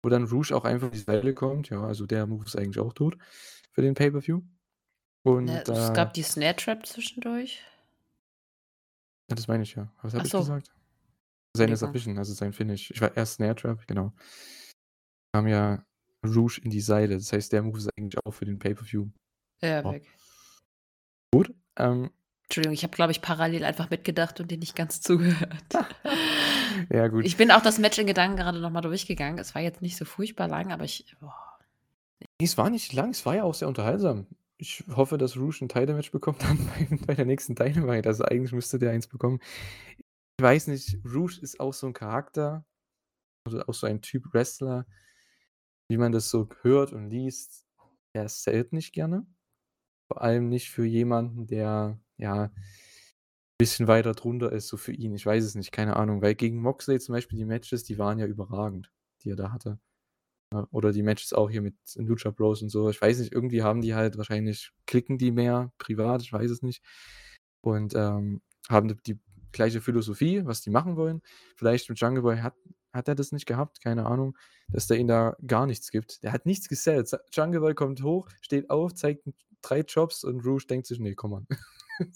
wo dann Rouge auch einfach in die Seile kommt. Ja, also der Move ist eigentlich auch tot für den Pay-per-View. Ne, Und, es äh gab die Snare Trap zwischendurch. Ja, das meine ich ja. Was habe ich so. gesagt? Seine. Submission, also sein Finish. Ich war erst Snare Trap, genau. Kam ja Rouge in die Seile. Das heißt, der Move ist eigentlich auch für den Pay-per-View. Ja, Ja. weg. Gut, ähm Entschuldigung, ich habe, glaube ich, parallel einfach mitgedacht und dir nicht ganz zugehört. Ja, gut. Ich bin auch das Match in Gedanken gerade noch mal durchgegangen. Es war jetzt nicht so furchtbar lang, aber ich boah. Ne, es war nicht lang, es war ja auch sehr unterhaltsam. Ich hoffe, dass Rouge 'n Title Match bekommt dann bei bei der nächsten Dynamite. Also, eigentlich müsste der eins bekommen. Ich weiß nicht, Rouge ist auch so 'n Charakter oder auch so ein Typ Wrestler, wie man das so hört und liest, der sellt nicht gerne. Vor allem nicht für jemanden, der, ja, bisschen weiter drunter ist, so für ihn. Ich weiß es nicht, keine Ahnung, weil gegen Moxley zum Beispiel die Matches, die waren ja überragend, die er da hatte. Ja, oder die Matches auch hier mit Lucha Bros und so. Ich weiß nicht, irgendwie haben die halt wahrscheinlich klicken die mehr privat, ich weiß es nicht. Und, ähm, haben die gleiche Philosophie, was die machen wollen. Vielleicht mit Jungle Boy hat hat er das nicht gehabt, keine Ahnung, dass der ihm da gar nichts gibt. Der hat nichts gesellt. Sa Jungle Boy kommt hoch, steht auf, zeigt 3 Jobs und Rouge denkt sich: „Ne, come on.“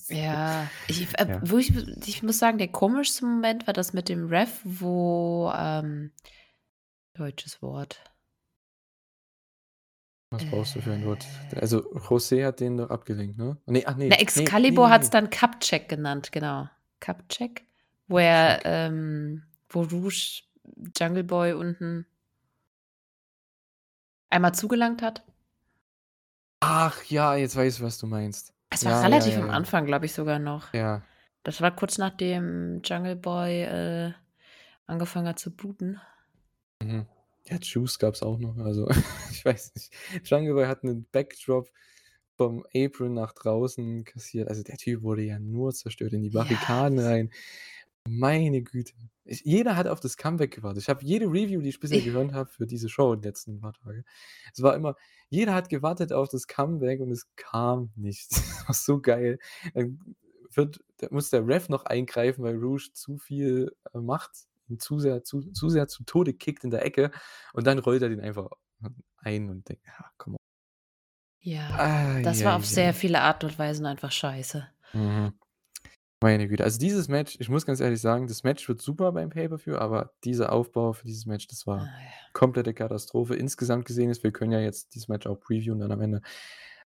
Ja, ich äh, Ja. wo ich ich muss sagen, der komischste Moment war das mit dem Ref, wo, ähm deutsches Wort. Was brauchst du für ein Wort? Äh. Also, José hat den doch abgelenkt, ne? Ne, ach ne, Na, ne, ne, Excalibur ne, hat's ne. dann Cup-Check genannt, genau. Cup-Check, wo er, ähm wo Rouge Jungle Boy unten einmal zugelangt hat. Ach ja, jetzt weiß ich, was du meinst. Es war Ja, relativ ja, am ja. Anfang, glaube ich sogar noch. Ja. Das war kurz nachdem Jungle Boy, äh, angefangen hat zu bluten. Mhm. Ja, Juice gab's auch noch, also ich weiß nicht. Jungle Boy hat 'nen Backdrop vom Apron nach draußen kassiert. Also, der Typ wurde ja nur zerstört, in die Ja. Barrikaden rein. Meine Güte. Ich jeder hat auf das Comeback gewartet. Ich habe jede Review, die ich bisher gehört habe für diese Show die letzten paar Tage es war immer jeder hat gewartet auf das Comeback und es kam nicht. Das war so geil. Dann wird da muss der Ref noch eingreifen, weil Rouge zu viel, äh, macht und zu sehr zu zu sehr zu Tode kickt in der Ecke und dann rollt er den einfach ein und denkt: „Ja, on.“ Ja, Ei, das war ei, auf sehr ei. viele Art und Weisen einfach scheiße. Mhm. Meine Güte. Also, dieses Match ich muss ganz ehrlich sagen, das Match wird super beim Pay-per-View, aber dieser Aufbau für dieses Match, das Ah, war ja. komplette Katastrophe. Insgesamt gesehen ist wir können ja jetzt dieses Match auch previewen dann am Ende.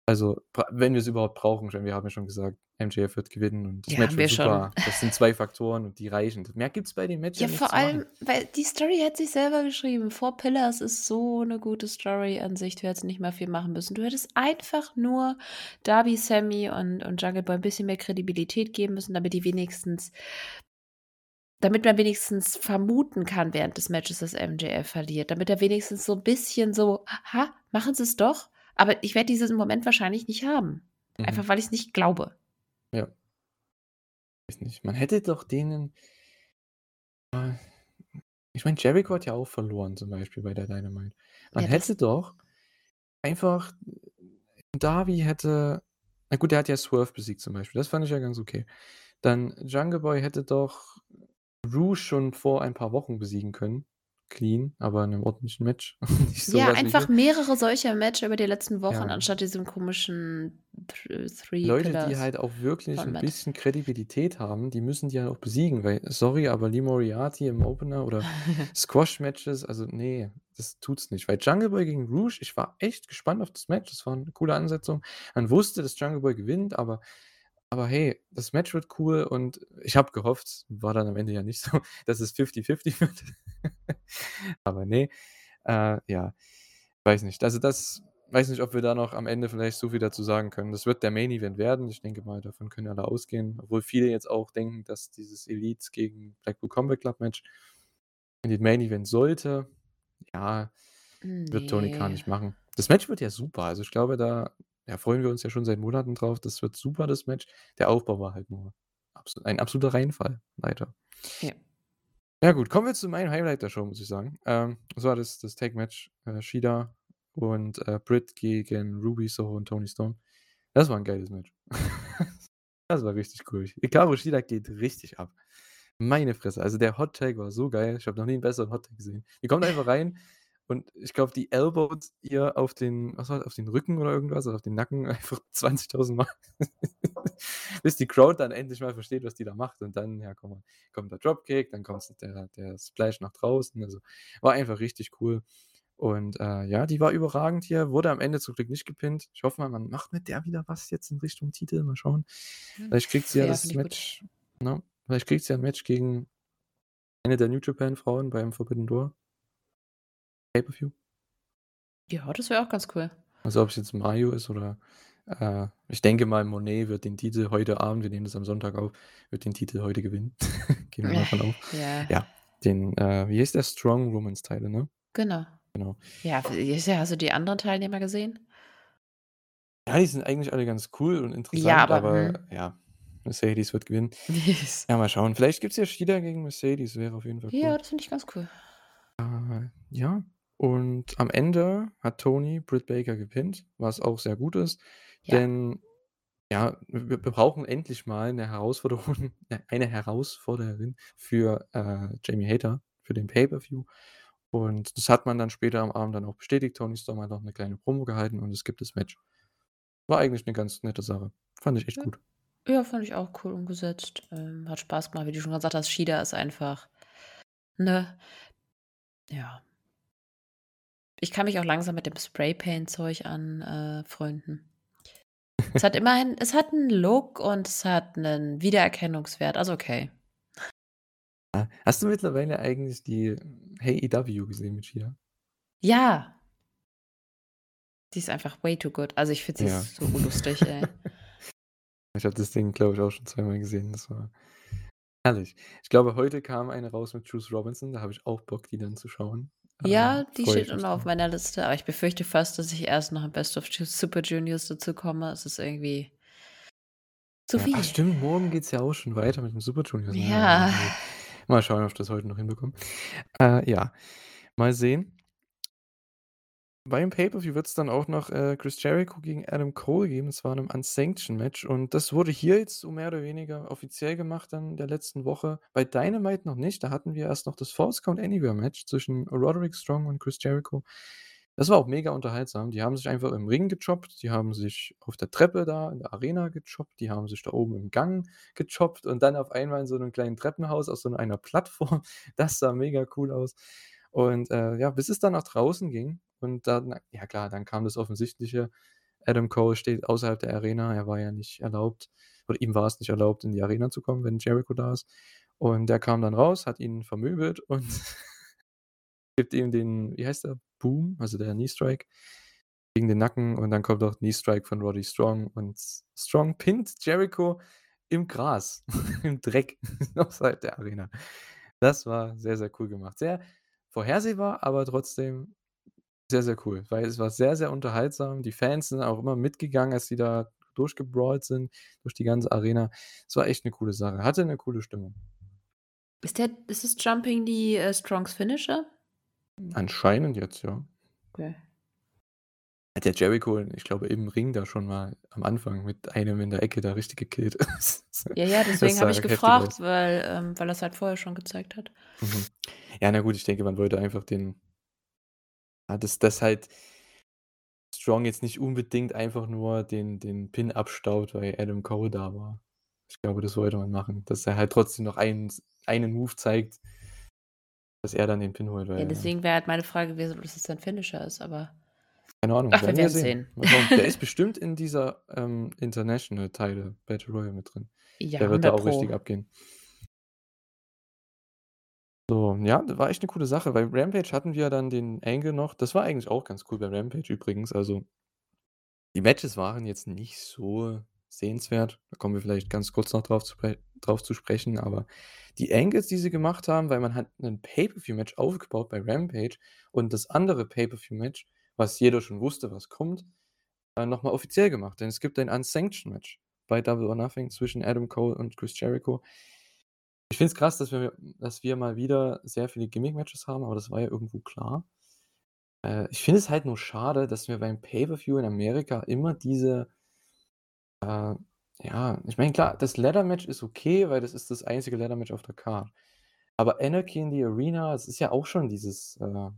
Also, wenn wir's überhaupt brauchen, denn wir haben ja schon gesagt, MJF wird gewinnen und das Ja, Match wird wir schon. super. Das sind 2 Faktoren und die reichen. Mehr gibt's bei dem Match ja Ja, vor machen. allem, weil die Story hat sich selber geschrieben. Four Pillars ist so 'ne gute Story an sich. Du hättest nicht mal viel machen müssen. Du hättest einfach nur Darby, Sammy und und Jungle Boy 'n bisschen mehr Kredibilität geben müssen, damit die wenigstens damit man wenigstens vermuten kann während des Matches, dass MJF verliert, damit er wenigstens so 'n bisschen so: „Ha, machen sie's doch?“ Aber ich werde diesen Moment wahrscheinlich nicht haben. Mhm. Einfach, weil ich's nicht glaube. Ja. Weiß nicht. Man hätte doch denen äh, ich meine, Jericho hat ja auch verloren, zum Beispiel bei der Dynamite. Man Ja, hätte doch einfach Darby hätte na gut, der hat ja Swerve besiegt zum Beispiel. Das fand ich ja ganz okay. Dann Jungle Boy hätte doch Rouge schon vor ein paar Wochen besiegen können, clean, aber in 'nem ordentlichen Match. Nicht so Ja, einfach hier. mehrere solcher Matches über die letzten Wochen, Ja. anstatt diesem komischen Thr Three Leute, die Pillars halt auch wirklich 'n Format. bisschen Kredibilität haben, die müssen die ja auch besiegen, weil sorry, aber Lee Moriarty im Opener oder Squash-Matches, also ne, das tut's nicht. Weil Jungle Boy gegen Rouge, ich war echt gespannt auf das Match. Das war 'ne coole Ansetzung. Man wusste, dass Jungle Boy gewinnt, aber aber hey, das Match wird cool und ich habe gehofft, war dann am Ende ja nicht so, dass es 50:50 wird. Aber ne, äh, ja, weiß nicht. Also, das weiß nicht, ob wir da noch am Ende vielleicht so viel dazu sagen können. Das wird der Main Event werden. Ich denke mal, davon können alle ausgehen, obwohl viele jetzt auch denken, dass dieses Elite gegen Blackpool Combat Club Match in den Main Event sollte. Ja, wird Tony Khan nicht machen. Das Match wird ja super. Also, ich glaube, da ja, freuen wir uns ja schon seit Monaten drauf. Das wird super, das Match. Der Aufbau war halt nur ein absoluter Reinfall, leider. Ja. Ja gut, kommen wir zu meinem Highlight der Show, muss ich sagen. Ähm, das war das das Tag-Match, äh, Shida und, äh, Britt gegen Ruby Soho und Toni Storm. Das war 'n geiles Match. Das war richtig cool. Hikaru Shida geht richtig ab. Meine Fresse, also der Hot Tag war so geil. Ich habe noch nie 'n besseren Hot Tag gesehen. Die kommt einfach rein und ich glaube, die elbowt ihr auf den was war's, auf den Rücken oder irgendwas oder auf den Nacken einfach 20.000 Mal, bis die Crowd dann endlich mal versteht, was die da macht und dann, ja, komm kommt der Dropkick, dann kommt der der Splash nach draußen. Also, war einfach richtig cool und, äh, ja, die war überragend hier, wurde am Ende zum Glück nicht gepinnt. Ich hoffe mal, man macht mit der wieder was jetzt in Richtung Titel, mal schauen. Hm, Vielleicht kriegt sie ja ja, das. Match ne? Vielleicht kriegt sie ja 'n Match gegen eine der New Japan Frauen beim Forbidden Door. Pay-per-View. Ja, das wäre auch ganz cool. Also, ob's jetzt Mayu ist oder, äh ich denke mal, Monet wird den Titel heute Abend wir nehmen das am Sonntag auf wird den Titel heute gewinnen. Gehen wir mal von aus. Ja. Ja, den, äh wie heißt der? Strong Women's Title, ne? Genau. Genau. Ja, ja, hast du die anderen Teilnehmer gesehen? Ja, die sind eigentlich alle ganz cool und interessant, Ja, aber aber hm. ja, Mercedes wird gewinnen. Ja, mal schauen. Vielleicht gibt's ja Shida gegen Mercedes, wäre auf jeden Fall Ja, cool. das finde ich ganz cool. Äh, ja, und am Ende hat Toni Britt Baker gepinnt, was auch sehr gut ist, Ja. denn ja, wir wir brauchen endlich mal 'ne Herausforderung äh, eine Herausforderin für, äh, Jamie Hayter für den Pay-per-View und das hat man dann später am Abend dann auch bestätigt. Toni Storm hat noch 'ne kleine Promo gehalten und es gibt das Match. War eigentlich 'ne ganz nette Sache. Fand ich echt Ja. gut. Ja, fand ich auch cool umgesetzt. Ähm, hat Spaß gemacht, wie du schon gesagt hast, Shida ist einfach ne? Ja. Ich kann mich auch langsam mit dem Spraypaint-Zeug an äh. Es hat immerhin es hat 'n Look und es hat 'nen Wiedererkennungswert, also okay. Hast du mittlerweile eigentlich die HEW gesehen mit Shida? Ja. Die ist einfach way too good. Also, ich finde sie Ja. so lustig, ey. Ich habe das Ding, glaube ich, auch schon zweimal gesehen. Das war herrlich. Ich glaube, heute kam eine raus mit Juice Robinson, da habe ich auch Bock, die dann zu schauen. Äh, Ja, die steht auch auf meiner Liste, aber ich befürchte fast, dass ich erst noch im Best of Super Juniors dazu komme. Es ist irgendwie zu Ja, viel. ach stimmt, morgen geht's ja auch schon weiter mit dem Super Juniors, ne? Ja. Mal schauen, ob ich das heute noch hinbekomme. Äh, ja, mal sehen. Beim Pay-per-View wird's dann auch noch, äh, Chris Jericho gegen Adam Cole geben, und zwar in 'nem Unsanctioned Match und das wurde hier jetzt so mehr oder weniger offiziell gemacht dann in der letzten Woche. Bei Dynamite noch nicht, da hatten wir erst noch das Falls Count Anywhere Match zwischen Roderick Strong und Chris Jericho. Das war auch mega unterhaltsam. Die haben sich einfach im Ring gechoppt, die haben sich auf der Treppe da in der Arena gechoppt, die haben sich da oben im Gang gechoppt und dann auf einmal in so 'nem kleinen Treppenhaus auf so einer Plattform. Das sah mega cool aus. Und, äh, ja, bis es dann nach draußen ging und dann ja klar, dann kam das Offensichtliche. Adam Cole steht außerhalb der Arena. Er war ja nicht erlaubt oder ihm war es nicht erlaubt, in die Arena zu kommen, wenn Jericho da ist. Und der kam dann raus, hat ihn vermöbelt und gibt ihm den wie heißt der? Boom, also der Knee Strike gegen den Nacken und dann kommt auch Knee Strike von Roddy Strong und Strong pinnt Jericho im Gras, im Dreck außerhalb der Arena. Das war sehr, sehr cool gemacht. Sehr vorhersehbar, aber trotzdem sehr, sehr cool, weil es war sehr, sehr unterhaltsam. Die Fans sind auch immer mitgegangen, als die da durchgebrawlt sind durch die ganze Arena. Es war echt 'ne coole Sache. Hatte 'ne coole Stimmung. Ist der ist das Jumping die, äh, Strongs Finisher? Anscheinend jetzt, ja. Okay. Hat der Jericho, ich glaube, im Ring da schon mal am Anfang mit einem in der Ecke da richtig gekillt. Ja, ja, deswegen habe ich gefragt, weil ähm, weil er's halt vorher schon gezeigt hat. Mhm. Ja, na gut, ich denke, man wollte einfach den ja, dass dass halt Strong jetzt nicht unbedingt einfach nur den den Pin abstaubt, weil Adam Cole da war. Ich glaube, das wollte man machen, dass er halt trotzdem noch einen einen Move zeigt dass er dann den Pin holt, Ja, deswegen wäre halt meine Frage gewesen, ob das jetzt sein Finisher ist, aber Keine Ahnung, ach, wir werden sehen. sehen. Der ist bestimmt in dieser, ähm, International Title Battle Royal mit drin. Ja, Der wird da 100 auch richtig Pro. abgehen. So, ja, das war echt 'ne coole Sache. Bei Rampage hatten wir dann den Angle noch das war eigentlich auch ganz cool bei Rampage übrigens. Also die Matches waren jetzt nicht so sehenswert. Da kommen wir vielleicht ganz kurz noch drauf zu drauf zu sprechen, aber die Angles, die sie gemacht haben weil man hat 'nen Pay-per-View-Match aufgebaut bei Rampage und das andere Pay-per-View-Match, was jeder schon wusste, was kommt äh, noch mal offiziell gemacht, denn es gibt ein Unsanctioned Match bei Double or Nothing zwischen Adam Cole und Chris Jericho. Ich finde es krass, dass wir dass wir mal wieder sehr viele Gimmick-Matches haben, aber das war ja irgendwo klar. Äh, ich finde es halt nur schade, dass wir beim Pay-per-View in Amerika immer diese äh, ja, ich meine, klar, das Ladder-Match ist okay, weil das ist das einzige Ladder-Match auf der Card. Aber Anarchy in the Arena, es ist ja auch schon dieses, äh,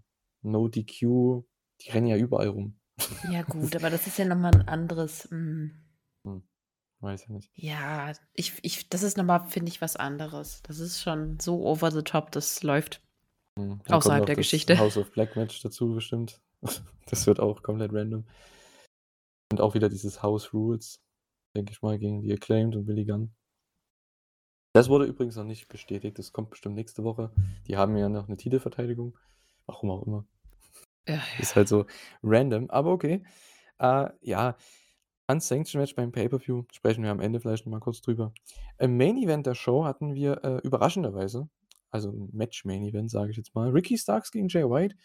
No DQ, die rennen ja überall rum. Ja gut, aber das ist ja noch mal 'n anderes hm. Hm, weiß ja nicht. Ja, ich ich das ist noch mal, finde ich, was anderes. Das ist schon so over the top, das läuft Mhm, außerhalb der Geschichte. House of Black Match dazu bestimmt. Das wird auch komplett random. Und auch wieder dieses House Rules, denke ich mal, gegen die Acclaimed und Billy Gunn. Das wurde übrigens noch nicht bestätigt, das kommt bestimmt nächste Woche. Die haben ja noch 'ne Titelverteidigung, warum auch immer. Ja, ja. Ist halt so random, aber okay. Äh, ja, Unsanctioned Match beim Pay-per-View, sprechen wir am Ende vielleicht noch mal kurz drüber. Im Main Event der Show hatten wir, äh, überraschenderweise also 'n Match-Main Event, sage ich jetzt mal, Ricky Starks gegen Jay White.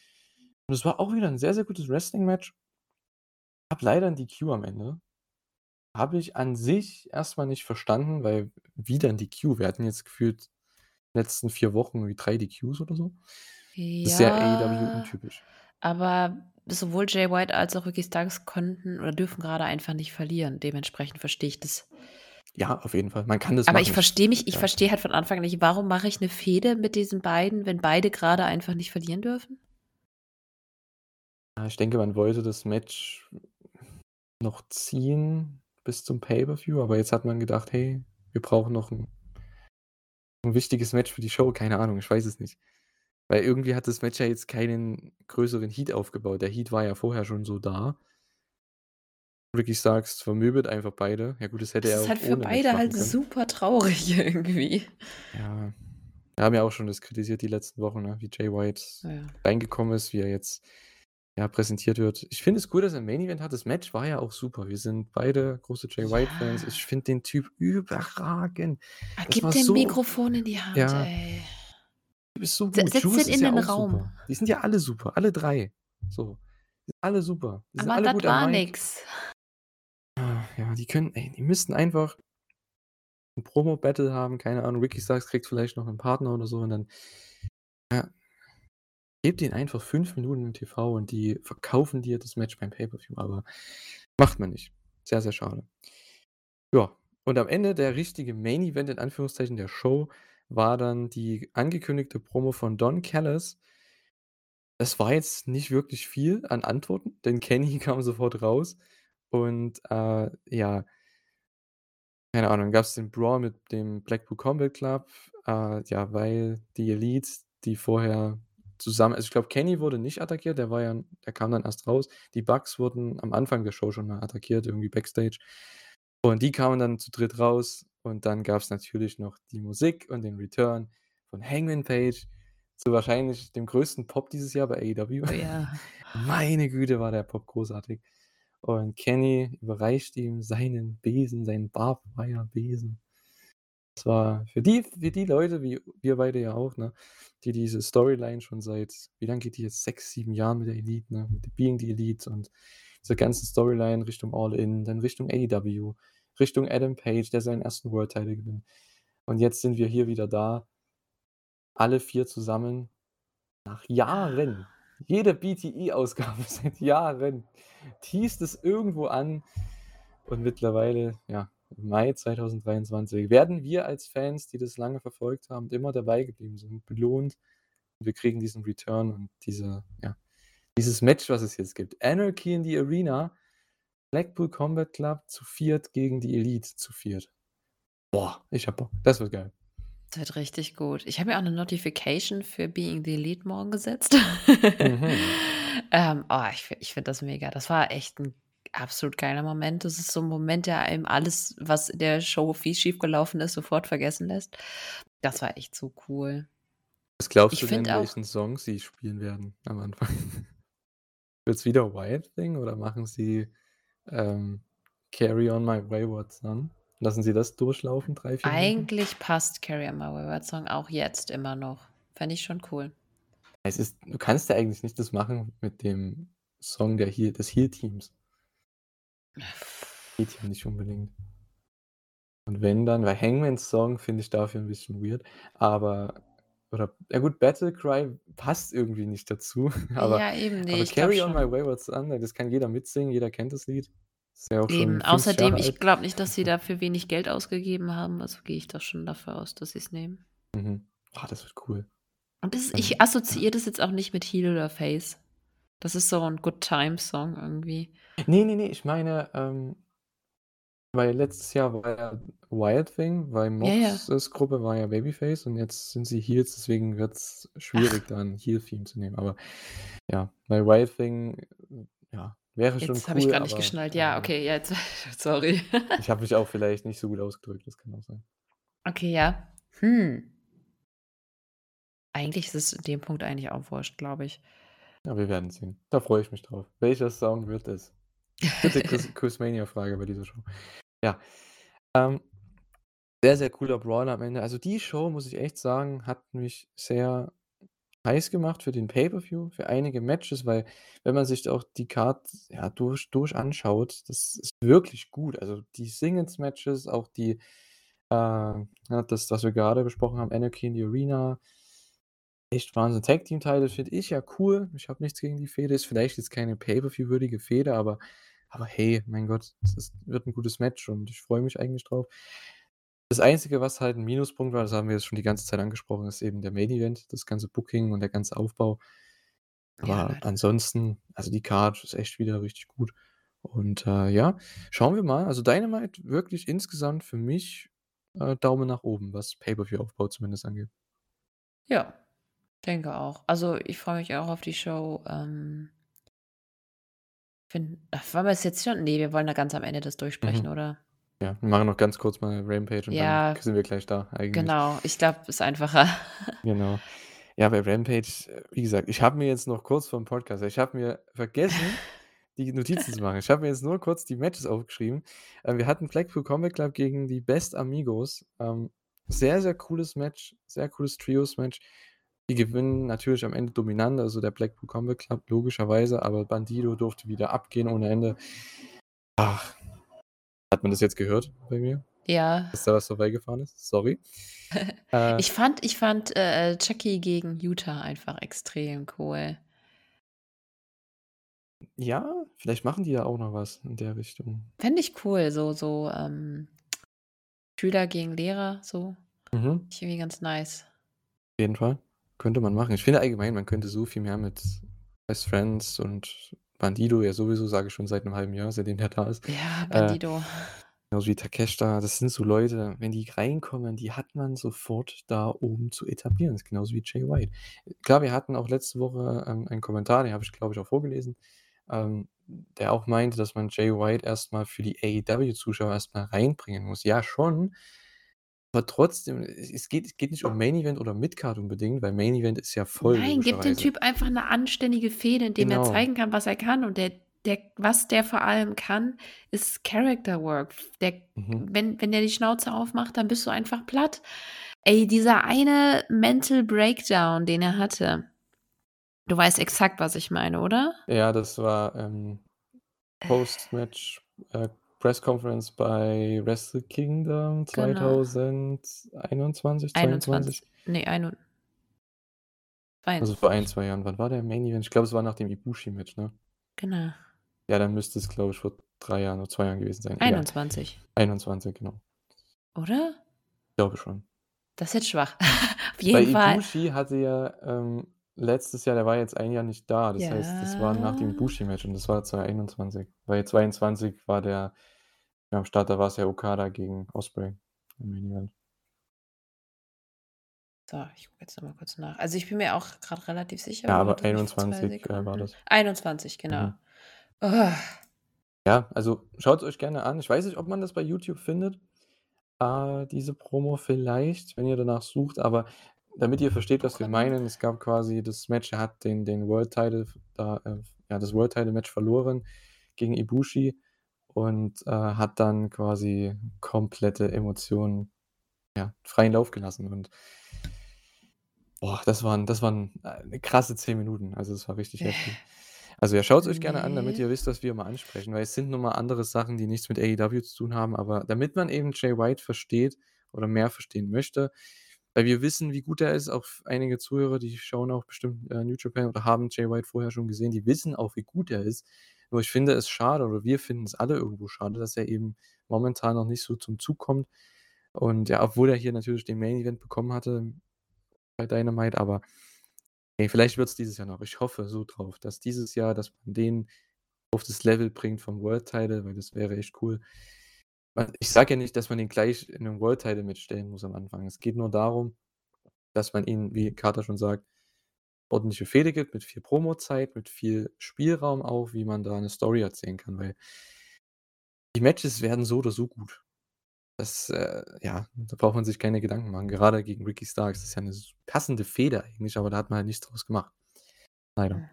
Und es war auch wieder 'n sehr, sehr gutes Wrestling-Match. Gab leider 'n DQ am Ende. Habe ich an sich erst mal nicht verstanden, weil wieder 'n DQ. Wir hatten jetzt gefühlt letzten 4 Wochen irgendwie 3 DQs oder so. Das ist sehr AEW Ja, untypisch. Aber sowohl Jay White als auch Ricky Starks konnten oder dürfen grade einfach nicht verlieren. Dementsprechend verstehe ich das. Ja, auf jeden Fall. Man kann das Aber ich machen. verstehe mich ich Ja. verstehe halt von Anfang an nicht, warum mache ich 'ne Fehde mit diesen beiden, wenn beide grade einfach nicht verlieren dürfen? Ich denke, man wollte das Match noch ziehen bis zum Pay-per-View, aber jetzt hat man gedacht: „Hey, wir brauchen noch 'n 'n wichtiges Match für die Show.“ Keine Ahnung, ich weiß es nicht. Weil irgendwie hat das Match ja jetzt keinen größeren Heat aufgebaut. Der Heat war ja vorher schon so da. Ricky Starks vermöbelt einfach beide. Ja gut, das hätte Das er ist auch halt für ohne Match beide halt können. super traurig irgendwie. Ja. Wir haben ja auch schon das kritisiert die letzten Wochen, ne, wie Jay White Ja. reingekommen ist, wie er jetzt, ja, präsentiert wird. Ich finde es gut, dass er 'n Main Event hat. Das Match war ja auch super. Wir sind beide große Jay White-Fans. Ja. Ich finde den Typ überragend. Ah, Das gib war dem so Mikrofon in die Hand, Ja. ey. Bist so gut. setz Juice in ja den Raum. super. Die sind ja alle super, alle 3. So. Die sind alle super. Die Aber alle das war nix. Ah, ja, die können ey, die müssten einfach 'n Promo-Battle haben, keine Ahnung. Ricky Starks kriegt vielleicht noch 'nen Partner oder so und dann ja. Gebt denen einfach 5 Minuten im TV und die verkaufen dir das Match beim Pay-per-View, aber macht man nicht. Sehr, sehr schade. Ja, und am Ende der richtige Main Event in Anführungszeichen der Show war dann die angekündigte Promo von Don Callis. Es war jetzt nicht wirklich viel an Antworten, denn Kenny kam sofort raus und, äh, ja keine Ahnung, dann gab's den Brawl mit dem Blackpool Combat Club, äh, ja, weil die Elite, die vorher zusammen also, ich glaube, Kenny wurde nicht attackiert, der war ja der kam dann erst raus. Die Bucks wurden am Anfang der Show schon mal attackiert, irgendwie backstage. Und die kamen dann zu dritt raus und dann gab's natürlich noch die Musik und den Return von Hangman Page zu wahrscheinlich dem größten Pop dieses Jahr bei AEW. Oh ja. Meine Güte, war der Pop großartig. Und Kenny überreicht ihm seinen Besen, seinen Barbed Wire Besen. Das war für die für die Leute, wie wir beide ja auch, ne, die diese Storyline schon seit wie lang geht die jetzt? 6, 7 Jahren mit der Elite, ne, mit Being the Elite und dieser ganzen Storyline Richtung All In, dann Richtung AEW, Richtung Adam Page, der seinen 1. World Title gewinnt. Und jetzt sind wir hier wieder da. Alle 4 zusammen nach Jahren. Jede BTE-Ausgabe seit Jahren teast es irgendwo an und mittlerweile, ja, im Mai 2023 werden wir als Fans, die das lange verfolgt haben immer dabei geblieben sind, belohnt. Wir kriegen diesen Return und diese ja, dieses Match, was es jetzt gibt. Anarchy in the Arena, Blackpool Combat Club zu viert gegen die Elite zu viert. Boah, ich habe Bock. Das wird geil. Das wird richtig gut. Ich habe mir auch 'ne Notification für Being the Elite morgen gesetzt. Mhm. Ähm, oh, ich ich finde das mega. Das war echt 'n absolut geiler Moment. Das ist so 'n Moment, der einem alles, was in der Show fies schiefgelaufen ist, sofort vergessen lässt. Das war echt so cool. Was glaubst Ich du denn, finde auch welchen Song sie spielen werden am Anfang? Wird's wieder Wild Thing oder machen sie, ähm, Carry on My Wayward Son? Lassen sie das durchlaufen 3, 4 Minuten? Eigentlich passt „Carry on My Wayward Song“ auch jetzt immer noch. Fände ich schon cool. Es ist du kannst ja eigentlich nicht das machen mit dem Song der Heel des Heel-Teams. Geht ja nicht unbedingt. Und wenn dann weil Hangman's Song finde ich dafür 'n bisschen weird, aber oder ja gut, Battle Cry passt irgendwie nicht dazu, aber Ja, eben, ne, aber ich glaube Carry On My. Wayward Son, das kann jeder mitsingen, jeder kennt das Lied. Ist ja Eben, schon 50 außerdem, ich glaube nicht, dass sie dafür wenig Geld ausgegeben haben, also gehe ich doch schon dafür aus, dass sie's nehmen. Mhm. Ah, das wird cool. Und das Dann ich assoziiere das jetzt auch nicht mit Heel oder Face. Das ist so 'n Good-Times-Song irgendwie. Ne, ne, ne, ich meine, ähm weil letztes Jahr war ja Wild Thing, weil Ja, ja. Gruppe war ja Babyface und jetzt sind sie Heels, deswegen wird's Ach. schwierig, da 'n Heel-Theme zu nehmen. Aber ja, bei Wild Thing, ja, wäre schon Jetzt habe ich cool, grad nicht aber, geschnallt. Ja, okay, jetzt sorry. ich habe mich auch vielleicht nicht so gut ausgedrückt, das kann auch sein. Okay, ja. Hm. Eigentlich ist es in dem Punkt eigentlich auch wurscht, glaube ich. Ja, wir werden sehen. Da freue ich mich drauf. Welcher Song wird es? Dritte Chris Quizmania-Frage bei dieser Show. Ja, ähm, sehr, sehr cooler Brawl am Ende. Also, die Show, muss ich echt sagen, hat mich sehr heiß gemacht für den Pay-per-View, für einige Matches, weil wenn man sich auch die Card, ja, durch durch anschaut, das ist wirklich gut. Also, die Singles-Matches, auch die, äh das, was wir gerade besprochen haben, Anarchy in the Arena echt Wahnsinn. Tag-Team-Title finde ich ja cool. Ich habe nichts gegen die Fehde. Ist vielleicht jetzt keine Pay-per-View-würdige Fehde, aber aber hey, mein Gott, es ist wird 'n gutes Match und ich freue mich eigentlich drauf. Das Einzige, was halt 'n Minuspunkt war, das haben wir jetzt schon die ganze Zeit angesprochen, ist eben der Main Event, das ganze Booking und der ganze Aufbau. Ja, Aber leider. ansonsten also, die Card ist echt wieder richtig gut. Und, äh, ja, schauen wir mal. Also, Dynamite wirklich insgesamt für mich, äh, Daumen nach oben, was Pay-per-View-Aufbau zumindest angeht. Ja, denke auch. Also, ich freue mich auch auf die Show, ähm Fin ach, wollen wir es jetzt schon? Ne, wir wollen da ganz am Ende das durchsprechen, Mhm. oder? Ja, wir machen noch ganz kurz mal Rampage und dann Ja, sind wir gleich da eigentlich. genau. Ich glaube, ist einfacher. Genau. Ja, bei Rampage, wie gesagt, ich habe mir jetzt noch kurz vorm Podcast ich habe mir vergessen, die Notizen zu machen. Ich habe mir jetzt nur kurz die Matches aufgeschrieben. Äh, wir hatten Blackpool Combat Club gegen die Best Amigos. Ähm, sehr, sehr cooles Match, sehr cooles Trios-Match. Die gewinnen natürlich am Ende dominant, also der Blackpool Combat Club logischerweise, aber Bandido durfte wieder abgehen ohne Ende. Ach. Hat man das jetzt gehört bei mir? Ja. Dass da was vorbeigefahren ist? Sorry. Äh Ich fand ich fand, äh, äh, Chuckie gegen Yuta einfach extrem cool. Ja, vielleicht machen die ja auch noch was in der Richtung. Fände ich cool, so so, ähm, Schüler gegen Lehrer, so. Mhm. Ich irgendwie ganz nice. Jeden Fall. Könnte man machen. Ich finde allgemein, man könnte so viel mehr mit Best Friends und Bandido ja sowieso, sage ich schon seit 'nem halben Jahr, seitdem der da ist. Ja, Äh, Bandido. genauso wie Takeshita, das sind so Leute, wenn die reinkommen, die hat man sofort da oben zu etablieren. Das ist genauso wie Jay White. Klar, wir hatten auch letzte Woche, ähm, einen Kommentar, den habe ich, glaube ich, auch vorgelesen, ähm, der auch meinte, dass man Jay White erst mal für die AEW-Zuschauer erst mal reinbringen muss. Ja, schon, aber trotzdem, es geht es geht nicht um Main Event oder Mid-Card unbedingt, weil Main Event ist ja voll Nein, gib dem. Typ einfach 'ne anständige Fehde, in dem er Genau. zeigen kann, was er kann und der der was der vor allem kann, ist Character Work. Der Mhm. wenn wenn der die Schnauze aufmacht, dann bist du einfach platt. Ey, dieser eine Mental Breakdown, den er hatte. Du weißt exakt, was ich meine, oder? Ja, das war, ähm, Post-Match, äh, Press-Conference bei Wrestle Kingdom Genau. 2021, 21, 22? ne, einund Ein Also, vor 1, 2 Jahren. Wann war der Main Event? Ich glaube, es war nach dem Ibushi-Match, ne? Genau. Ja, dann müsste es, glaube ich, vor 3 Jahren oder 2 Jahren gewesen sein. Egal. 21. 21, genau. Oder? Glaube schon. Das ist jetzt schwach. Auf Weil jeden Fall Ibushi hatte ja, ähm, letztes Jahr der war jetzt 1 Jahr nicht da. Das heißt, das war nach dem Ja. Ibushi-Match und das war 2021. Weil 22 war der ja, am Start, da war's ja Okada gegen Ospreay im Main Event. So, ich gucke jetzt noch mal kurz nach. Also, ich bin mir auch grad relativ sicher. Ja, Warte, aber mich 2 21, äh, war Sekunden. das. 21, genau. Mhm. Oh. Ja, also, schaut's euch gerne an. Ich weiß nicht, ob man das bei YouTube findet, äh, diese Promo vielleicht, wenn ihr danach sucht, aber damit ihr versteht, was wir meinen, es gab quasi das Match, er hat den den World Title da, äh ja, das World Title Match verloren gegen Ibushi und, äh, hat dann quasi komplette Emotionen, ja, freien Lauf gelassen und boah, das waren das waren, äh, krasse 10 Minuten. Also, das war richtig heftig. Also, ja, schaut's euch gerne an, damit ihr wisst, was wir immer ansprechen, weil es sind nun mal andere Sachen, die nichts mit AEW zu tun haben, aber damit man eben Jay White versteht oder mehr verstehen möchte, weil wir wissen, wie gut er ist, auch einige Zuhörer, die schauen auch bestimmt, äh, New Japan oder haben Jay White vorher schon gesehen, die wissen auch, wie gut er ist. Nur ich finde es schade oder wir finden es alle irgendwo schade, dass er eben momentan noch nicht so zum Zug kommt. Und ja, obwohl er hier natürlich den Main Event bekommen hatte bei Dynamite, aber ey, vielleicht wird's dieses Jahr noch. Ich hoffe so drauf, dass dieses Jahr dass man den auf das Level bringt vom World Title, weil das wäre echt cool. Ich sage ja nicht, dass man ihn gleich in 'nem World Title Match stellen muss am Anfang. Es geht nur darum, dass man ihn, wie Carter schon sagt, ordentliche Fehde gibt mit viel Promozeit, mit viel Spielraum auch, wie man da 'ne Story erzählen kann, weil die Matches werden so oder so gut. Das, äh ja, da braucht man sich keine Gedanken machen. Gerade gegen Ricky Starks, das ist ja 'ne s passende Fehde eigentlich, aber da hat man halt nichts draus gemacht. Leider. Hm.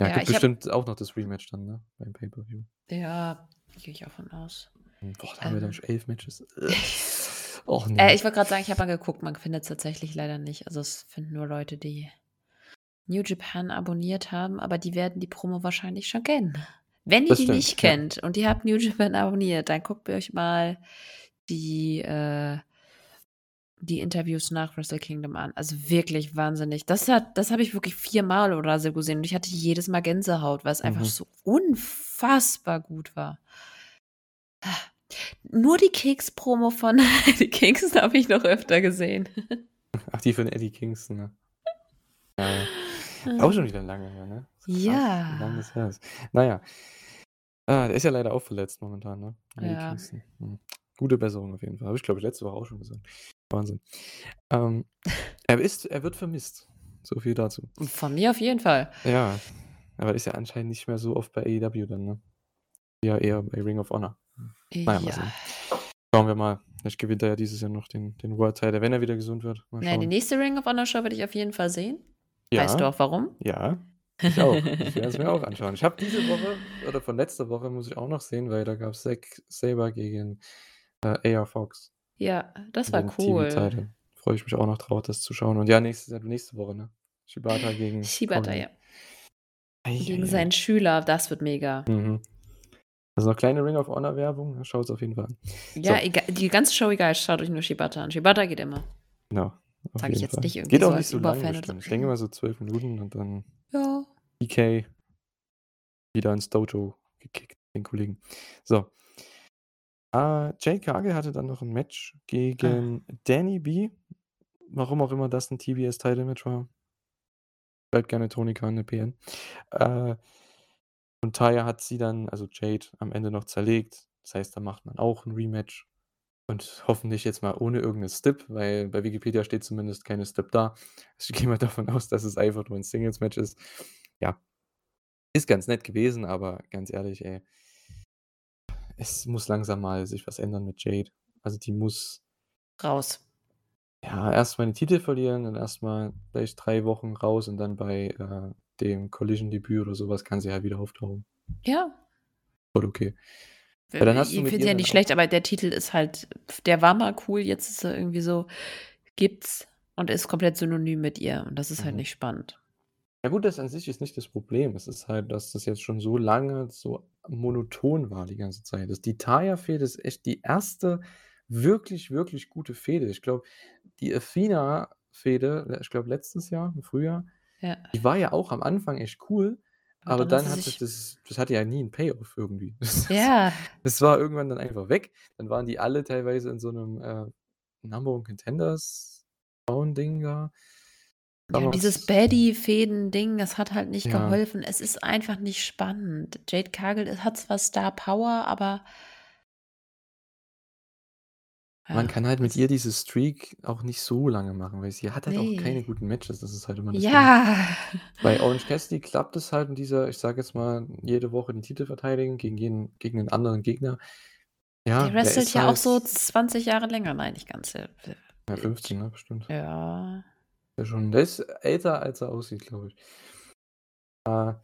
Ja, Ja, gibt bestimmt auch noch das Rematch dann, ne, beim Pay-Per-View. Ja, gehe ich auch von aus. Boah, da haben wir dann Ähm schon 11 Matches. Och, Äh, ne. ich wollte grad sagen, ich habe mal geguckt, man findet's tatsächlich leider nicht. Also, es finden nur Leute, die New Japan abonniert haben, aber die werden die Promo wahrscheinlich schon kennen. Wenn ihr Das die stimmt, nicht ja. kennt und ihr habt New Japan abonniert, dann guckt euch mal die, äh die Interviews nach Wrestle Kingdom an. Also, wirklich wahnsinnig. Das hat das habe ich wirklich viermal oder so gesehen und ich hatte jedes Mal Gänsehaut, weil's einfach Mhm. so unfassbar gut war. Nur die Keks-Promo von Eddie Kingston habe ich noch öfter gesehen. Ach, die von Eddie Kingston, ne? Ja. Auch schon wieder lange her, ne? Ja. her ist. Na ja. Ah, der ist ja leider auch verletzt momentan, ne? Eddie Ja. Kingston. Mhm. Gute Besserung auf jeden Fall. Habe ich, glaube ich, letzte Woche auch schon gesagt. Wahnsinn. Ähm, er ist er wird vermisst. So viel dazu. Von mir auf jeden Fall. Ja, aber ist ja anscheinend nicht mehr so oft bei AEW dann, ne? Ja, eher bei Ring of Honor. Na ja, mal Ja. sehen. Schauen wir mal. Vielleicht gewinnt er ja dieses Jahr noch den den World Title, wenn er wieder gesund wird. Mal Na ja, die nächste Ring of Honor Show werde ich auf jeden Fall sehen. Weißt du Ja. auch warum? Ja, ich auch. Ich werde es mir auch anschauen. Ich habe diese Woche oder von letzter Woche muss ich auch noch sehen, weil da gab's Zack Sabre gegen, äh, AR Fox. Ja, das war cool. Freue ich mich auch noch drauf, das zu schauen. Und ja, nächste nächste Woche, ne? Shibata gegen Shibata, Konami. ja. Gegen ei, ei. seinen Schüler, das wird mega. Mhm. Also noch kleine Ring of Honor Werbung, ne? Schaut's auf jeden Fall an. Ja, So. ega die ganze Show egal, schaut euch nur Shibata an. Shibata geht immer. Genau, auf Sage ich jetzt Fall. nicht irgendwie Geht so auch nicht so lang Überfan oder so. Ich denke mal so 12 Minuten und dann Ja. DK wieder ins Dojo gekickt, den Kollegen. So. Äh, Jade Cargill hatte dann noch 'n Match Ah. gegen Danny B. Warum auch immer das 'n TBS-Title-Match war. Schreibt gerne Tony Khan 'ne PN. Äh, und Taya hat sie dann also Jade am Ende noch zerlegt. Das heißt, da macht man auch 'n Rematch und hoffentlich jetzt mal ohne irgend 'ne Stip, weil bei Wikipedia steht zumindest keine Stip da. Also, ich gehe mal davon aus, dass es einfach nur 'n Singles-Match ist. Ja. Ist ganz nett gewesen, aber ganz ehrlich, ey es muss langsam mal sich was ändern mit Jade. Also, die muss Raus. ja, erst mal den Titel verlieren, dann erst mal vielleicht 3 Wochen raus und dann bei, äh, dem Collision-Debüt oder so was kann sie halt wieder auftauchen. Ja. Voll okay. Weil dann hast ich finde ja nicht schlecht, aber der Titel ist halt der war mal cool, jetzt ist er irgendwie so gibt's und ist komplett synonym mit ihr und das ist halt Mhm. nicht spannend. Ja gut, das an sich ist nicht das Problem. Es ist halt, dass das jetzt schon so lange so monoton war die ganze Zeit. Das die Taya-Fehde ist echt die erste wirklich, wirklich gute Fehde. Ich glaube, die Athena-Fehde, ich glaube letztes Jahr im Frühjahr, Ja. die war ja auch am Anfang echt cool, Aber aber dann hat dann hatte sich das das hatte ja nie 'n Payoff irgendwie. Das Ja. das war irgendwann dann einfach weg. Dann waren die alle teilweise in so 'nem, äh, Number One Contenders Frauen-Ding da. Ja, dieses Damals Baddie-Fäden-Ding, das hat halt nicht Ja. geholfen. Es ist einfach nicht spannend. Jade Cargill hat zwar Star Power, aber Man ja, kann halt mit ihr diese Streak auch nicht so lange machen, weil sie hat halt auch keine Ne. guten Matches. Das ist halt immer das Ding. Ja. Bei Orange Cassidy klappt es halt in dieser, ich sage jetzt mal, jede Woche den Titel verteidigen gegen jeden gegen 'nen anderen Gegner. Ja, Der der wrestelt ist ja auch so halt 20 Jahre länger. Nein, nicht ganz, äh, Ja, 15, ne, bestimmt. Ja. Ja schon. Der ist älter, als er aussieht, glaube ich. Äh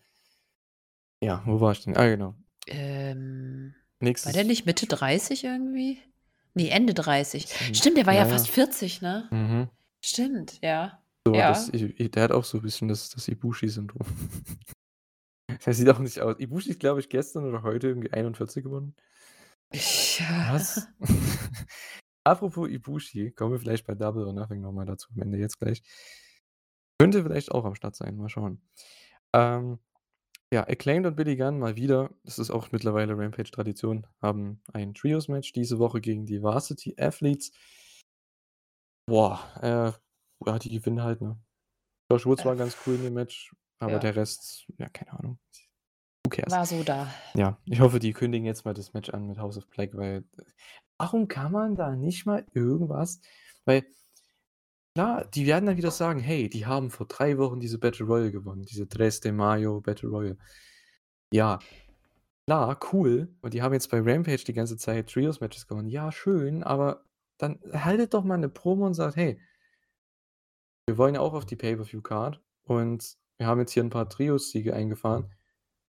ja, wo war ich denn? Ah, genau. Ähm, war der Nächstes nicht Mitte 30 irgendwie? Ne, Ende 30. Bisschen Stimmt, der war ja ja, fast ja. 40, ne? Mhm. Stimmt, ja. So, das Ja. i der hat auch so 'n bisschen das das Ibushi-Syndrom. Der sieht auch nicht aus. Ibushi ist, glaube ich, gestern oder heute irgendwie 41 geworden. Ja. Was? Apropos Ibushi, kommen wir vielleicht bei Double or Nothing noch mal dazu am Ende jetzt gleich. Könnte vielleicht auch am Start sein, mal schauen. Ähm, ja, Acclaimed und Billy Gunn mal wieder, das ist auch mittlerweile Rampage-Tradition, haben ein Trios-Match diese Woche gegen die Varsity Athletes. Boah, äh, ja, die gewinnen halt, ne? Josh Woods war ganz cool in dem Match, aber Ja. der Rest, ja, keine Ahnung. Who cares? War so da. Ja, ich hoffe, die kündigen jetzt mal das Match an mit House of Black, weil warum kann man da nicht mal irgendwas weil klar, die werden dann wieder sagen: „Hey, die haben vor 3 Wochen diese Battle Royal gewonnen, diese Tres de Mayo Battle Royal.“ Ja, klar, cool. Und die haben jetzt bei Rampage die ganze Zeit Trios-Matches gewonnen. Ja, schön, aber dann haltet doch mal 'ne Promo und sagt: „Hey“ „wir wollen ja auch auf die Pay-per-View-Card und wir haben jetzt hier 'n paar Trios-Siege eingefahren.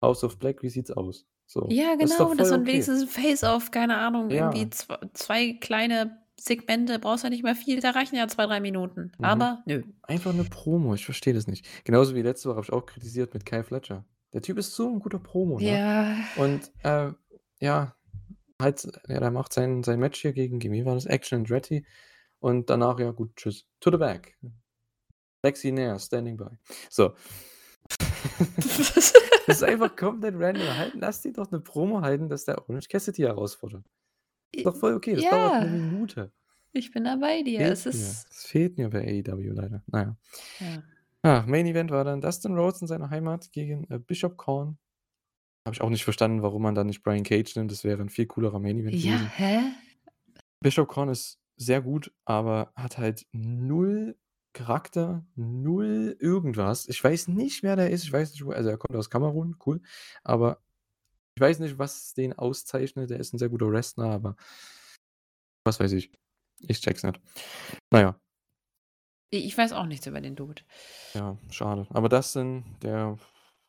House of Black, wie sieht's aus?“ So, Ja, das ist genau, voll man okay. wenigstens 'n Face-Off, keine Ahnung, irgendwie Ja. zw 2 kleine Segmente, brauchst ja nicht mehr viel, da reichen ja 2, 3 Minuten. Mhm. Aber nö. Einfach 'ne Promo, ich verstehe das nicht. Genauso wie letzte Woche habe ich auch kritisiert mit Kyle Fletcher. Der Typ ist so 'n guter Promo, ne? Ja. Und, äh, ja, halt ja, der macht sein sein Match hier gegen gegen war das? Action Andretti und danach, ja gut, tschüss. To the back. Sexy Nair, standing by. So. Das ist einfach komplett random. Halt lass die doch 'ne Promo halten, dass der Orange Cassidy herausfordert. Ist doch voll okay, das dauert 'ne Ja. Minute. Ich bin da bei dir. Fehlt Es ist Es fehlt mir bei AEW leider. Na ja. Ja. Ja, Main Event war dann Dustin Rhodes in seiner Heimat gegen, äh, Bishop Kaun. Habe ich auch nicht verstanden, warum man da nicht Brian Cage nimmt. Das wäre 'n viel coolerer Main Event Ja, gewesen. hä? Bishop Kaun ist sehr gut, aber hat halt 0 Charakter, 0 irgendwas. Ich weiß nicht, wer der ist. Ich weiß nicht, wo also er kommt aus Kamerun, cool. Aber ich weiß nicht, was den auszeichnet. Der ist 'n sehr guter Wrestler, aber was weiß ich. Ich check's nicht. Na ja. I ich weiß auch nichts über den Dude. Ja, schade. Aber Dustin, der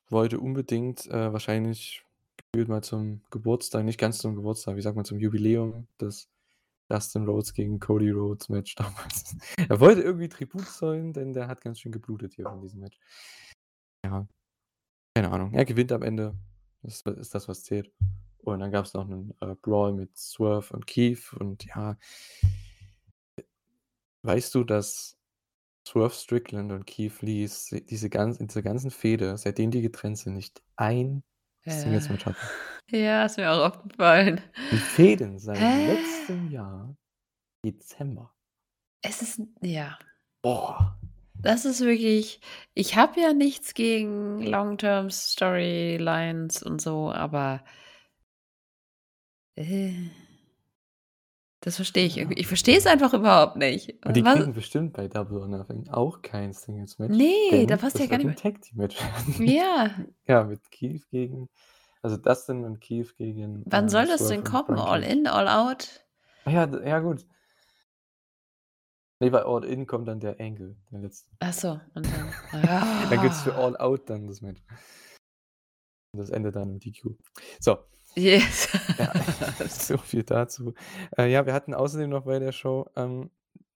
wollte unbedingt, äh, wahrscheinlich gefühlt mal zum Geburtstag nicht ganz zum Geburtstag, wie sagt man, zum Jubiläum des Dustin Rhodes gegen Cody Rhodes Match damals. Er wollte irgendwie Tribut zollen, denn der hat ganz schön geblutet hier in diesem Match. Ja. Keine Ahnung. Er gewinnt am Ende. Das ist das, was zählt. Und dann gab's noch 'nen, äh, Brawl mit Swerve und Keith und ja weißt du, dass Swerve Strickland und Keith Lee diese ganz in dieser ganzen Fehde, seitdem die getrennt sind, nicht ein Ja. Singles-Match hatten? Ja, ist mir auch aufgefallen. Die fehden seit Hä? letztem Jahr Dezember. Es ist ja. Boah. Das ist wirklich ich habe ja nichts gegen Long-Term Storylines und so, aber äh das verstehe ich irgendwie. Ich verstehe es einfach überhaupt nicht. Und die Was kriegen bestimmt bei Double or Nothing auch kein Singles-Match, Ne, denn da passt ja gar nicht mehr werden. Ja. Ja, mit Keith gegen also Dustin und Keith gegen, Wann äh, soll das denn kommen? All in, all out? Ah ja, ja gut. Ne, bei All In kommt dann der Angle, der letzte. Ach so, und dann Dann gibt's für ah. All Out dann das Match. Und das endet dann im DQ. So. Yes. Ja, so viel dazu. Äh, ja, wir hatten außerdem noch bei der Show, ähm,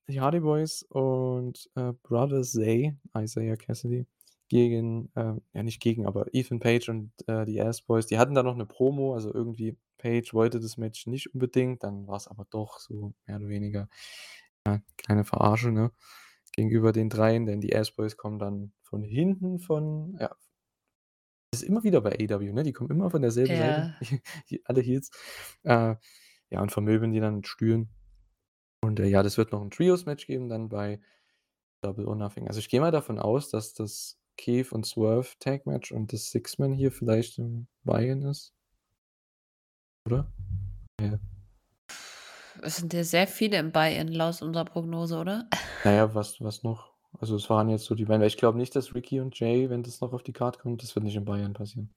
die Hardy Boys und, äh, Brother Zay, Isaiah Cassidy, gegen, ähm ja nicht gegen, aber Ethan Page und, äh, die Ass Boys. Die hatten da noch 'ne Promo, also irgendwie Page wollte das Match nicht unbedingt, dann war's aber doch so mehr oder weniger, ja, kleine Verarsche, ne, gegenüber den Dreien, denn die Ass Boys kommen dann von hinten von ja das ist immer wieder bei AEW, ne? Die kommen immer von derselben Seite, Ja. die alle Heels. Äh, ja, und vermöbeln die dann mit Stühlen. Und, äh, ja, das wird noch 'n Trios-Match geben dann bei Double or Nothing. Also, ich gehe mal davon aus, dass das Keith und Swerve Tag-Match und das Six-Man hier vielleicht im Buy-in ist. Oder? Ja. Es sind ja sehr viele im Buy-in laut unserer Prognose, oder? Na ja, was was noch? Also, es waren jetzt so die beiden ich glaube nicht, dass Ricky und Jay, wenn das noch auf die Card kommt, das wird nicht im Buy-in passieren.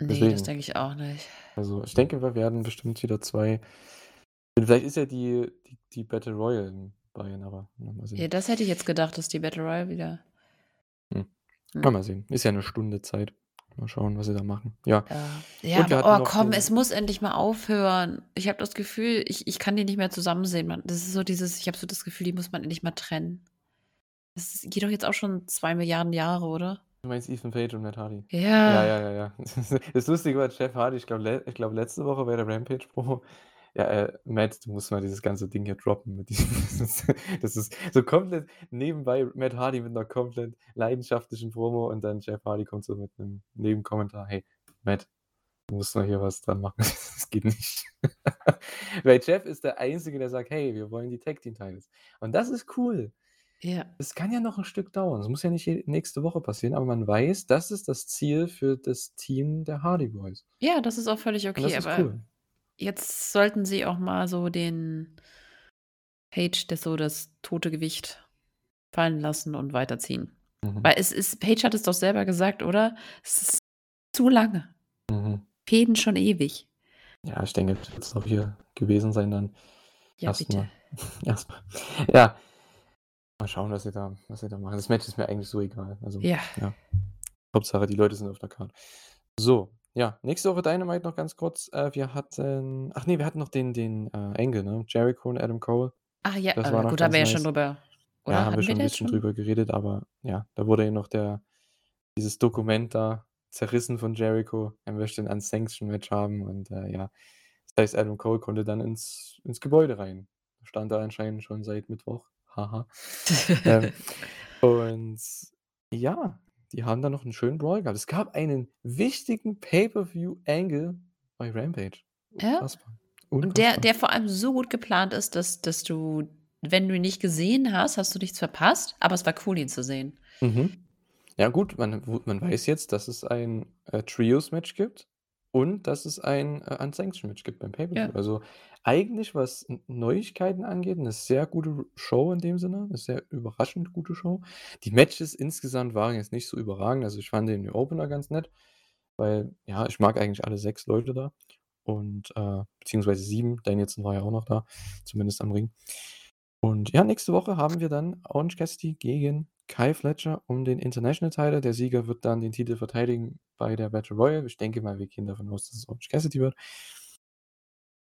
Ne, das Deswegen. denke ich auch nicht. Also, ich denke, wir werden bestimmt wieder 2 vielleicht ist ja die die die Battle Royal im Buy-in, aber mal Ja, sehen. das hätte ich jetzt gedacht, dass die Battle Royale wieder Hm. Hm. Na, mal sehen. Ist ja 'ne Stunde Zeit. Mal schauen, was sie da machen. Ja. Ja. Ja, aber oh komm, es muss endlich mal aufhören. Ich habe das Gefühl, ich ich kann die nicht mehr zusammen sehen. Das ist so dieses ich habe so das Gefühl, die muss man endlich mal trennen. Das geht doch jetzt auch schon 2 Milliarden Jahre, oder? Du meinst Ethan Page und Matt Hardy? Ja, Ja. ja, ja, ja. Das Lustige war, Jeff Hardy, ich glaube le ich glaube, letzte Woche bei der Rampage-Promo ja, äh: „Matt, du musst mal dieses ganze Ding hier droppen mit diesem“ das ist so komplett nebenbei Matt Hardy mit 'ner komplett leidenschaftlichen Promo und dann Jeff Hardy kommt so mit 'nem Nebenkommentar: „Hey, Matt, du musst mal hier was dran machen. Das geht nicht.“ Weil Jeff ist der Einzige, der sagt: „Hey, wir wollen die Tag Team Titles.“ Und das ist cool. Ja. Es kann ja noch 'n Stück dauern. Es muss ja nicht nächste Woche passieren, aber man weiß, das ist das Ziel für das Team der Hardy Boys. Ja, das ist auch völlig Und okay, das ist aber cool. Jetzt sollten sie auch mal so den Page, das so das tote Gewicht fallen lassen und weiterziehen. Mhm. Weil es ist Page hat es doch selber gesagt, oder? Es ist zu lange. Mhm. Fehden schon ewig. Ja, ich denke, das wird's auch hier gewesen sein dann. Ja, Erst bitte. mal erst mal. Ja. Mal schauen, was sie da was sie da machen. Das Match ist mir eigentlich so egal. Also, Ja. ja. Hauptsache, die Leute sind auf der Card. So, ja, nächste Woche Dynamite noch ganz kurz. Äh, wir hatten ach ne, wir hatten noch den den, äh, Angle, ne? Jericho und Adam Cole. Ah ja, Das war äh, noch gut, da haben wir ja schon nice. drüber Ja, oder? haben wir schon 'n da jetzt bisschen schon? drüber geredet, aber ja, da wurde ja noch der dieses Dokument da zerrissen von Jericho. Er möchte 'n Unsanctioned Match haben und, äh, ja. Das heißt, Adam Cole konnte dann ins ins Gebäude rein. Stand da anscheinend schon seit Mittwoch. Haha. Ähm, und ja, die haben da noch 'n schönen Brawl gehabt. Es gab einen wichtigen Pay-per-View-Angle bei Rampage. Ja. Unfassbar, Und der der vor allem so gut geplant ist, dass dass du wenn du ihn nicht gesehen hast, hast du nichts verpasst, aber es war cool, ihn zu sehen. Mhm. Ja gut, man man weiß jetzt, dass es ein, äh, Trios-Match gibt und dass es ein, äh, Unsanctioned Match gibt beim Pay-per-View. Ja. Also, eigentlich, was N Neuigkeiten angeht, 'ne sehr gute Show in dem Sinne, 'ne sehr überraschend gute Show. Die Matches insgesamt waren jetzt nicht so überragend. Also, ich fand den Opener ganz nett, weil, ja, ich mag eigentlich alle 6 Leute da und, äh beziehungsweise 7. Danielson war ja auch noch da, zumindest am Ring. Und ja, nächste Woche haben wir dann Orange Cassidy gegen Kyle Fletcher um den International Title. Der Sieger wird dann den Titel verteidigen bei der Battle Royal. Ich denke mal, wir gehen davon aus, dass es Orange Cassidy wird.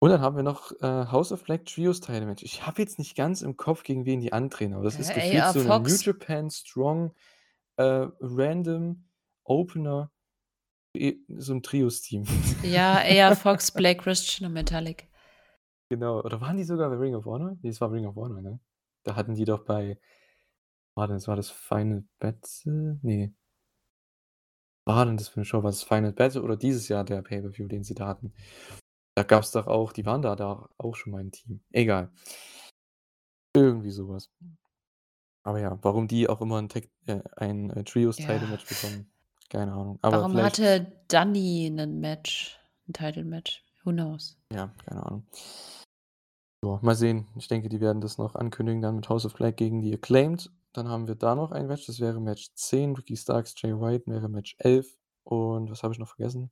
Und dann haben wir noch, äh, House of Black Trios Title Match. Ich habe jetzt nicht ganz im Kopf, gegen wen die antreten, aber das ist Äh, gefühlt AR so 'ne New. Japan Strong, äh, Random Opener, e so 'n Trios-Team. Ja, AR Fox, Blake Christian und Metallic. Genau. Oder waren die sogar bei Ring of Honor? Ne, es war Ring of Honor, ne? Da hatten die doch bei war das war das Final Battle? Ne. War denn das für 'ne Show? War das Final Battle oder dieses Jahr der Pay-per-View, den sie da hatten? Da gab's doch auch die waren da da auch schon mal im Team. Egal. Irgendwie so was. Aber ja, warum die auch immer 'n Tag äh, ein, äh, Trios Title Ja. Bekommen, keine Ahnung. Aber Warum vielleicht hatte Dunny 'nen Match 'n Title Match? Who knows? Ja, keine Ahnung. Ja, mal sehen. Ich denke, die werden das noch ankündigen dann mit House of Black gegen die Acclaimed. Dann haben wir da noch ein Match, das wäre Match 10. Ricky Starks, Jay White wäre Match 11. Und was habe ich noch vergessen?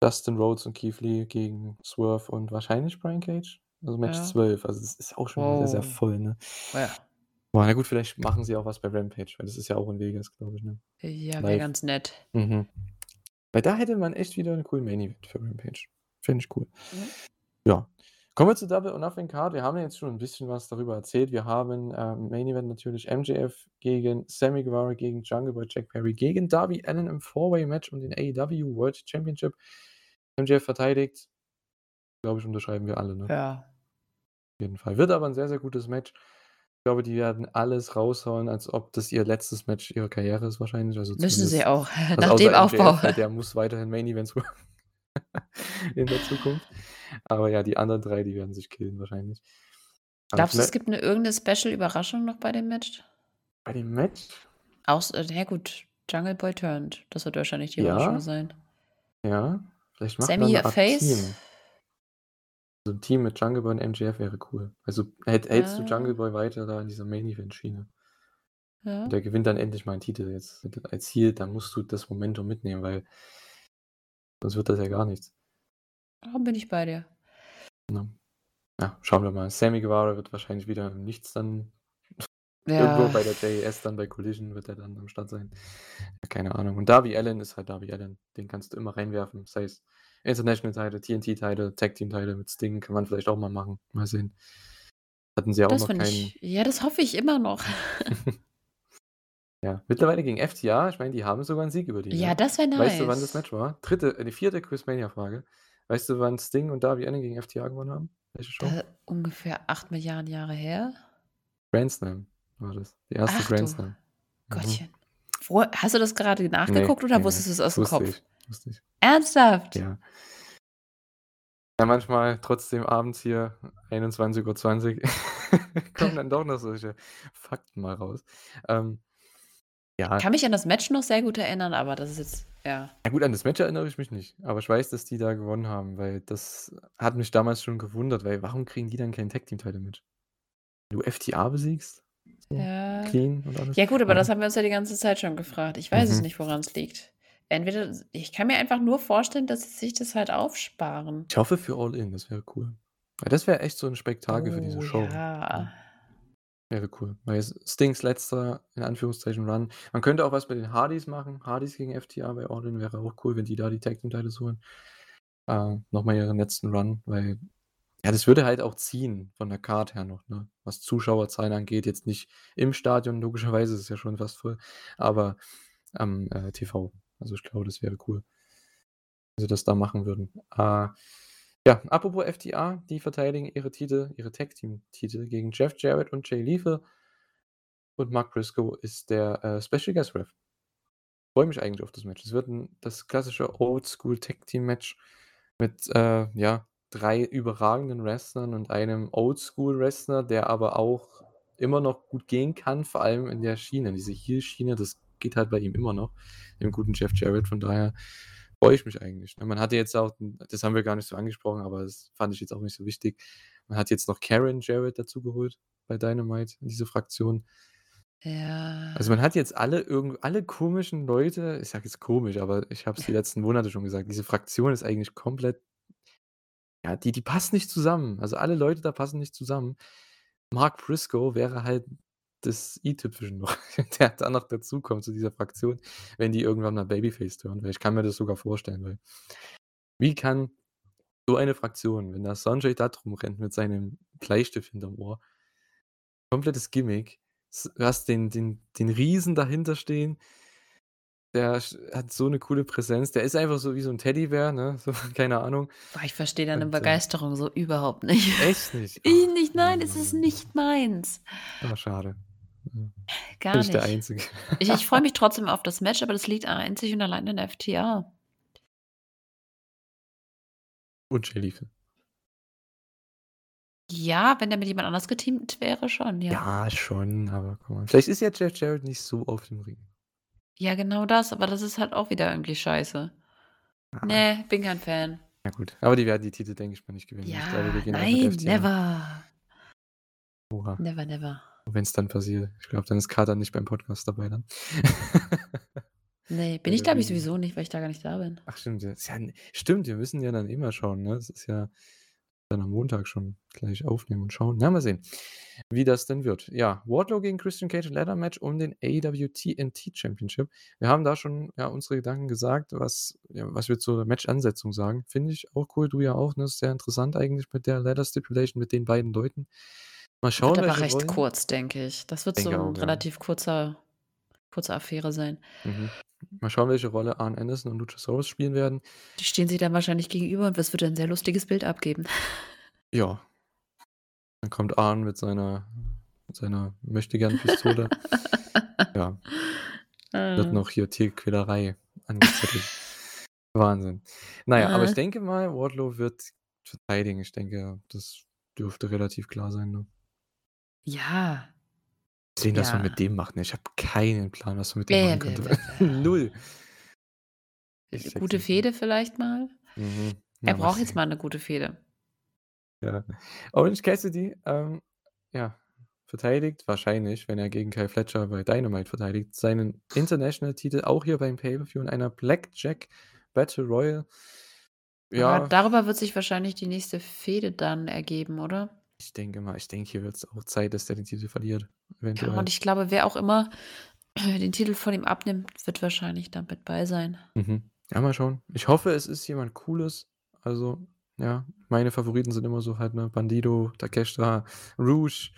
Dustin Rhodes und Keith Lee gegen Swerve und wahrscheinlich Brian Cage. Also, Match Ja. 12. Also, das ist auch schon wieder sehr, sehr Wow. voll, ne? Ja. Boah, na gut, vielleicht machen sie auch was bei Rampage, weil das ist ja auch in Vegas, glaube ich, ne? Ja, wäre ganz nett. Mhm. Weil da hätte man echt wieder 'n coolen Main Event für Rampage. Fände ich cool. Mhm. Ja. Kommen wir zur Double or Nothing Card. Wir haben ja jetzt schon 'n bisschen was darüber erzählt. Wir haben, ähm, Main Event natürlich MJF gegen Sammy Guevara gegen Jungle Boy Jack Perry gegen Darby Allin im Four-Way-Match um den AEW World Championship. MJF verteidigt. Glaube ich, unterschreiben wir alle, ne? Ja. Auf jeden Fall. Wird aber 'n sehr, sehr gutes Match. Ich glaube, die werden alles raushauen, als ob das ihr letztes Match ihrer Karriere ist wahrscheinlich. Also, Müssen sie auch, also, nach dem Aufbau. MJF, weil der muss weiterhin Main Events machen in der Zukunft. Aber ja, die anderen 3, die werden sich killen wahrscheinlich. Aber Glaubst du, es gibt 'ne irgend 'ne Special-Überraschung noch bei dem Match? Bei dem Match? Auß äh, ja gut, Jungle Boy turned. Das wird wahrscheinlich die Überraschung Ja. sein. Ja. Vielleicht wir Sammy 'ne Art Face? Team. So 'n Team mit Jungle Boy und MJF wäre cool. Also, hält hältst du Jungle Ja. Boy weiter da in dieser Main Event Schiene. Ja. Der gewinnt dann endlich mal 'n Titel jetzt als Heel, dann musst du das Momentum mitnehmen, weil sonst wird das ja gar nichts. Da bin ich bei dir. Ne? Ja, schauen wir mal. Sammy Guevara wird wahrscheinlich wieder im Nichts dann irgendwo Ja. bei der JAS dann bei Collision wird er dann am Start sein. Keine Ahnung. Und Darby Allin ist halt Darby Allin. Den kannst du immer reinwerfen. Sei es International Title, TNT Title, Tag Team Title mit Sting kann man vielleicht auch mal machen. Mal sehen. Hatten sie ja auch Das noch keinen ich ja, das hoffe ich immer noch. Ja, mittlerweile gegen FTR, ich meine, die haben sogar 'n Sieg über die, Ja, ne? das wäre Weißt du, wann das nice. Match war? 3. äh, ne, 4. Quizmania-Frage. Weißt du, wann Sting und Darby Allin gegen FTR gewonnen haben? Welche Show? Da ungefähr 8.000.000.000 Jahre her? Grand Slam war das. Die 1. Ach Grand du Slam. Mhm. Gottchen. Wo hast du das gerade Ne, nachgeguckt oder ne, ne, wusstest du's das aus'm wusste Kopf? ich, wusste ich. Ernsthaft? Ja. Ja, manchmal trotzdem abends hier 21:20 kommen dann doch noch solche Fakten mal raus. Ähm, ja. Kann mich an das Match noch sehr gut erinnern, aber das ist jetzt ja. Ja gut, an das Match erinnere ich mich nicht, aber ich weiß, dass die da gewonnen haben, weil das hat mich damals schon gewundert, weil warum kriegen die dann kein Tag-Team-Title-Match? Wenn du FTR besiegst, so Ja. clean und alles. Ja gut, aber das Ja. haben wir uns ja die ganze Zeit schon gefragt. Ich weiß es Mhm. nicht, woran's liegt. Entweder ich kann mir einfach nur vorstellen, dass sie sich das halt aufsparen. Ich hoffe für All In, das wäre cool. Weil das wäre echt so 'n Spektakel für diese Oh, Show. ja. Wäre cool. Weil Stings letzter, in Anführungszeichen, Run man könnte auch was mit den Hardys machen. Hardys gegen FTR bei All In wäre auch cool, wenn die da die Tag-Team-Titles holen. Äh, noch mal ihren letzten Run, weil ja, das würde halt auch ziehen von der Card her noch, ne? Was Zuschauerzahlen angeht, jetzt nicht im Stadion, logischerweise ist es ja schon fast voll, aber am, äh, TV. Also, ich glaube, das wäre cool, wenn sie das da machen würden. Äh, ja, apropos FTR, die verteidigen ihre Titel ihre Tag-Team-Titel gegen Jeff Jarrett und Jay Lethal. Und Mark Briscoe ist der, äh, Special Guest Ref. Freue mich eigentlich auf das Match. Es wird 'n das klassische Oldschool Tag-Team-Match mit, äh, ja, 3 überragenden Wrestlern und einem Oldschool-Wrestler, der aber auch immer noch gut gehen kann, vor allem in der Schiene. Diese Heel-Schiene, das geht halt bei ihm immer noch, dem guten Jeff Jarrett. Von daher freue ich mich eigentlich, ne? Man hatte jetzt auch das haben wir gar nicht so angesprochen, aber das fand ich jetzt auch nicht so wichtig. Man hat jetzt noch Karen Jarrett dazugeholt bei Dynamite in diese Fraktion. Ja. Also, man hat jetzt alle irgend alle komischen Leute ich sage jetzt komisch, aber ich habe es die letzten Monate schon gesagt, diese Fraktion ist eigentlich komplett ja, die die passt nicht zusammen. Also, alle Leute da passen nicht zusammen. Mark Briscoe wäre halt das i-Tüpfelchen noch, der dann noch dazukommt zu dieser Fraktion, wenn die irgendwann mal Babyface turnen, weil ich kann mir das sogar vorstellen, weil wie kann so eine Fraktion, wenn da Sonjay Dutt rumrennt mit seinem Bleistift hinterm Ohr komplettes Gimmick. Du hast den den den Riesen dahinter stehen. Der hat so 'ne coole Präsenz. Der ist einfach so wie so 'n Teddybär, ne? So, keine Ahnung. Boah, ich verstehe deine Und, äh Begeisterung so überhaupt nicht. Echt nicht? Ich Ach, nicht, nein, es ist nicht meins. Ah, schade. Gar Bin ich der nicht. Einzige. Ich ich freue mich trotzdem auf das Match, aber das liegt einzig und allein an FTR. Und Jay Lethal. Ja, wenn der mit jemand anders geteamt wäre, schon, ja. Ja, schon, aber guck mal. Vielleicht ist ja Jeff Jarrett nicht so auf dem Ring. Ja, genau das, aber das ist halt auch wieder irgendwie scheiße. Ah. Ne, bin kein Fan. Ja gut, aber die werden die Titel, denke ich mal, nicht gewinnen. Ich glaube, Ja, wir gehen nein, never. Oha. Never, never. Wenn's dann passiert. Ich glaube, dann ist Kater nicht beim Podcast dabei dann. Ne, bin ich, glaube ich, sowieso nicht, weil ich da gar nicht da bin. Ach stimmt, ja. Ja stimmt, wir müssen ja dann mal schauen, ne? Es ist ja dann am Montag schon gleich aufnehmen und schauen. Na, mal sehen, wie das denn wird. Ja, Wardlow gegen Christian Cage Ladder Match um den AEW TNT Championship. Wir haben da schon, ja, unsere Gedanken gesagt, was ja, was wir zur Match-Ansetzung sagen. Finde ich auch cool, du ja auch, ne? Ist sehr interessant eigentlich mit der Ladder Stipulation mit den beiden Leuten. Mal schauen, Wird aber recht Rollen kurz, denke ich. Das wird so Denke 'n auch, ja. relativ kurzer kurze Affäre sein. Mhm. Mal schauen, welche Rolle Arn Anderson und Luchasaurus spielen werden. Die stehen sich dann wahrscheinlich gegenüber und es wird ein sehr lustiges Bild abgeben. Ja. Dann kommt Arn mit seiner mit seiner Möchtegern-Pistole. Ja. Wird Ah. noch hier Tierquälerei angezettelt. Wahnsinn. Na ja, aber ich Aha. denke mal, Wardlow wird verteidigen. Ich denke, das dürfte relativ klar sein, ne? Ja. Sehen, was man Ja. mit dem macht, ne? Ich habe keinen Plan, was man mit dem Bäh, machen könnte. bäh, bäh. Null. Ich check's Gute nicht? Fehde vielleicht mal? Mhm. Er Ja, braucht was jetzt mal 'ne gute Fehde. Ja. Orange Cassidy, ähm, ja, verteidigt wahrscheinlich, wenn er gegen Kyle Fletcher bei Dynamite verteidigt, seinen International-Titel auch hier beim Pay-per-View in einer Blackjack Battle Royal. Aber Ja. darüber wird sich wahrscheinlich die nächste Fehde dann ergeben, oder? Ich denke mal ich denke, hier wird's auch Zeit, dass der den Titel verliert, Ja, eventuell. und ich glaube, wer auch immer den Titel von ihm abnimmt, wird wahrscheinlich dann mit bei sein. Mhm. Ja, mal schauen. Ich hoffe, es ist jemand Cooles. Also, ja, meine Favoriten sind immer so halt, ne, Bandido, Takeshita, Rouge.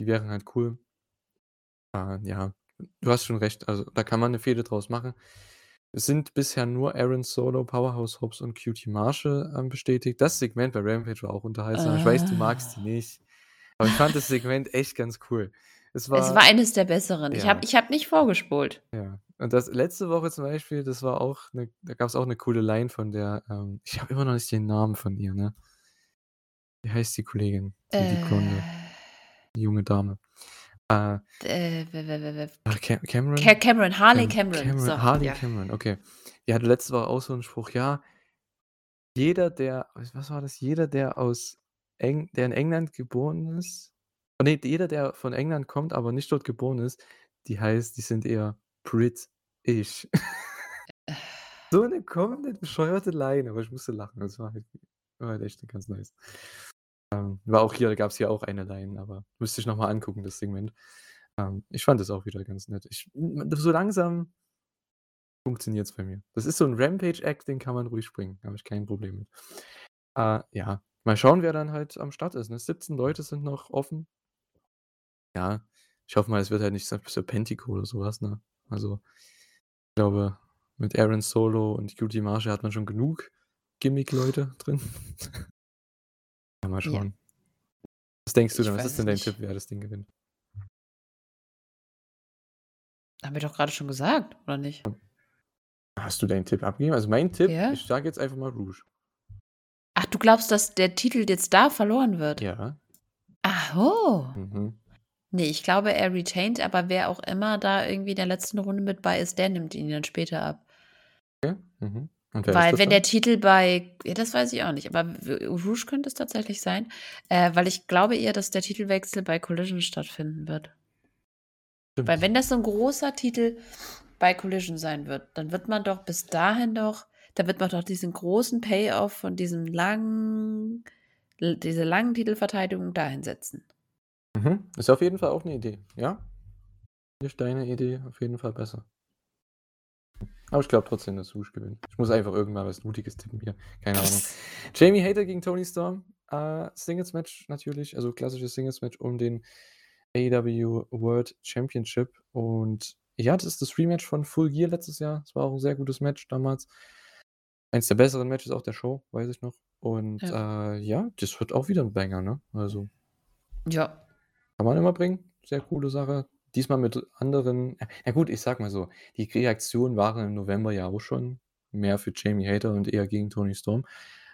Die wären halt cool. Äh, ja, du hast schon recht. Also, da kann man 'ne Fehde draus machen. Es sind bisher nur Aaron Solo, Powerhouse Hobbs und QT Marshall, ähm, bestätigt. Das Segment bei Rampage war auch unterhaltsam. Ich weiß, du magst die Ah. nicht, aber ich fand das Segment echt ganz cool. Es Es war war eines der besseren. Ich habe Ja. ich habe nicht vorgespult. Ja. Und das letzte Woche zum Beispiel, das war auch 'ne da gab's auch 'ne coole Line von der, ähm ich habe immer noch nicht den Namen von ihr, ne? Wie heißt die Kollegin? Die die Blonde, Äh. die junge Dame. Äh Äh, w w w w Ach, Ca Cameron? Ca Cameron, Harley Cam Cameron, so, Cameron Harley ja. Cameron, okay. Die hatte letzte Woche auch so 'n Spruch, ja jeder, der was war das? Jeder, der aus Eng der in England geboren ist ne, jeder, der von England kommt, aber nicht dort geboren ist, die heißt die sind eher Brit-ish. So 'ne komplett bescheuerte Line, aber ich musste lachen. Das war halt war halt echt ganz nice. Ähm, war auch hier gab's hier auch eine Line, aber müsste ich noch mal angucken, das Segment. Ähm, ich fand das auch wieder ganz nett. Ich so langsam funktioniert's bei mir. Das ist so 'n Rampage-Act, den kann man ruhig bringen, habe ich kein Problem mit. Äh, ja, mal schauen, wer dann halt am Start ist, ne? 17 Leute sind noch offen. Ja, ich hoffe mal, es wird halt nicht Ser Serpentico oder so was, ne? Also, ich glaube, mit Aaron Solo und QT Marshall hat man schon genug Gimmick-Leute drin. Ja, mal Ja. schauen. Was denkst du denn? Was ist denn dein nicht. Tipp, wer das Ding gewinnt? Haben wir doch grade schon gesagt, oder nicht? Hast du deinen Tipp abgegeben? Also, mein Tipp Ja. ich sage jetzt einfach mal Rouge. Ach, du glaubst, dass der Titel jetzt da verloren wird? Ja. Ach so. Mhm. Ne, ich glaube, er retained, aber wer auch immer da irgendwie in der letzten Runde mit bei ist, der nimmt ihn dann später ab. Okay, mhm. Weil wenn dann? der Titel bei ja, das weiß ich auch nicht, aber Rouge könnte es tatsächlich sein, äh, weil ich glaube eher, dass der Titelwechsel bei Collision stattfinden wird. Weil Stimmt. wenn das so 'n großer Titel bei Collision sein wird, dann wird man doch bis dahin doch da wird man doch diesen großen Payoff von diesem langen diese langen Titelverteidigungen dahin setzen. Mhm. Ist auf jeden Fall auch 'ne Idee, ja. Ich deine Idee auf jeden Fall besser. Aber ich glaube trotzdem, dass Rouge gewinnt. Ich muss einfach irgendwann was Mutiges tippen hier. Keine Ahnung. Jamie Hayter gegen Toni Storm. Äh, Singles-Match natürlich, also klassisches Singles-Match um den AEW World Championship. Und ja, das ist das Rematch von Full Gear letztes Jahr. Es war auch 'n sehr gutes Match damals. Eins der besseren Matches auch der Show, weiß ich noch. Und, Ja. äh, ja, das wird auch wieder 'n Banger, ne? Also Ja. kann man immer bringen. Sehr coole Sache. Diesmal mit anderen ja gut, ich sage mal so, die Reaktionen waren im November ja auch schon mehr für Jamie Hayter und eher gegen Toni Storm.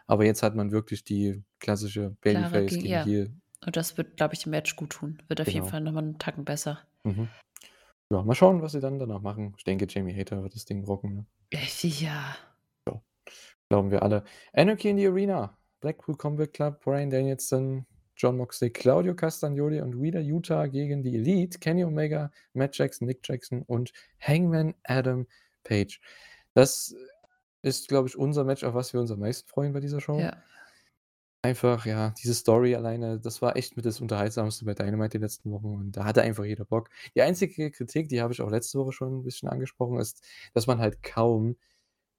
Aber jetzt hat man wirklich die klassische Klare Babyface gegen gegen ja. Heel. Und das wird, glaube ich, dem Match guttun. Wird auf jeden Genau. Fall noch mal 'n Tacken besser. Mhm. Ja, mal schauen, was sie dann danach machen. Ich denke, Jamie Hayter wird das Ding rocken, ne? Äh, ja. Glauben wir alle. Anarchy in the Arena. Blackpool Combat Club, Bryan Danielson, Jon Moxley, Claudio Castagnoli und Wheeler Yuta gegen die Elite, Kenny Omega, Matt Jackson, Nick Jackson und Hangman Adam Page. Das ist, glaube ich, unser Match, auf was wir uns am meisten freuen bei dieser Show. Ja. Einfach, ja, diese Story alleine, das war echt mit das Unterhaltsamste bei Dynamite die letzten Wochen und da hatte einfach jeder Bock. Die einzige Kritik, die habe ich auch letzte Woche schon 'n bisschen angesprochen, ist, dass man halt kaum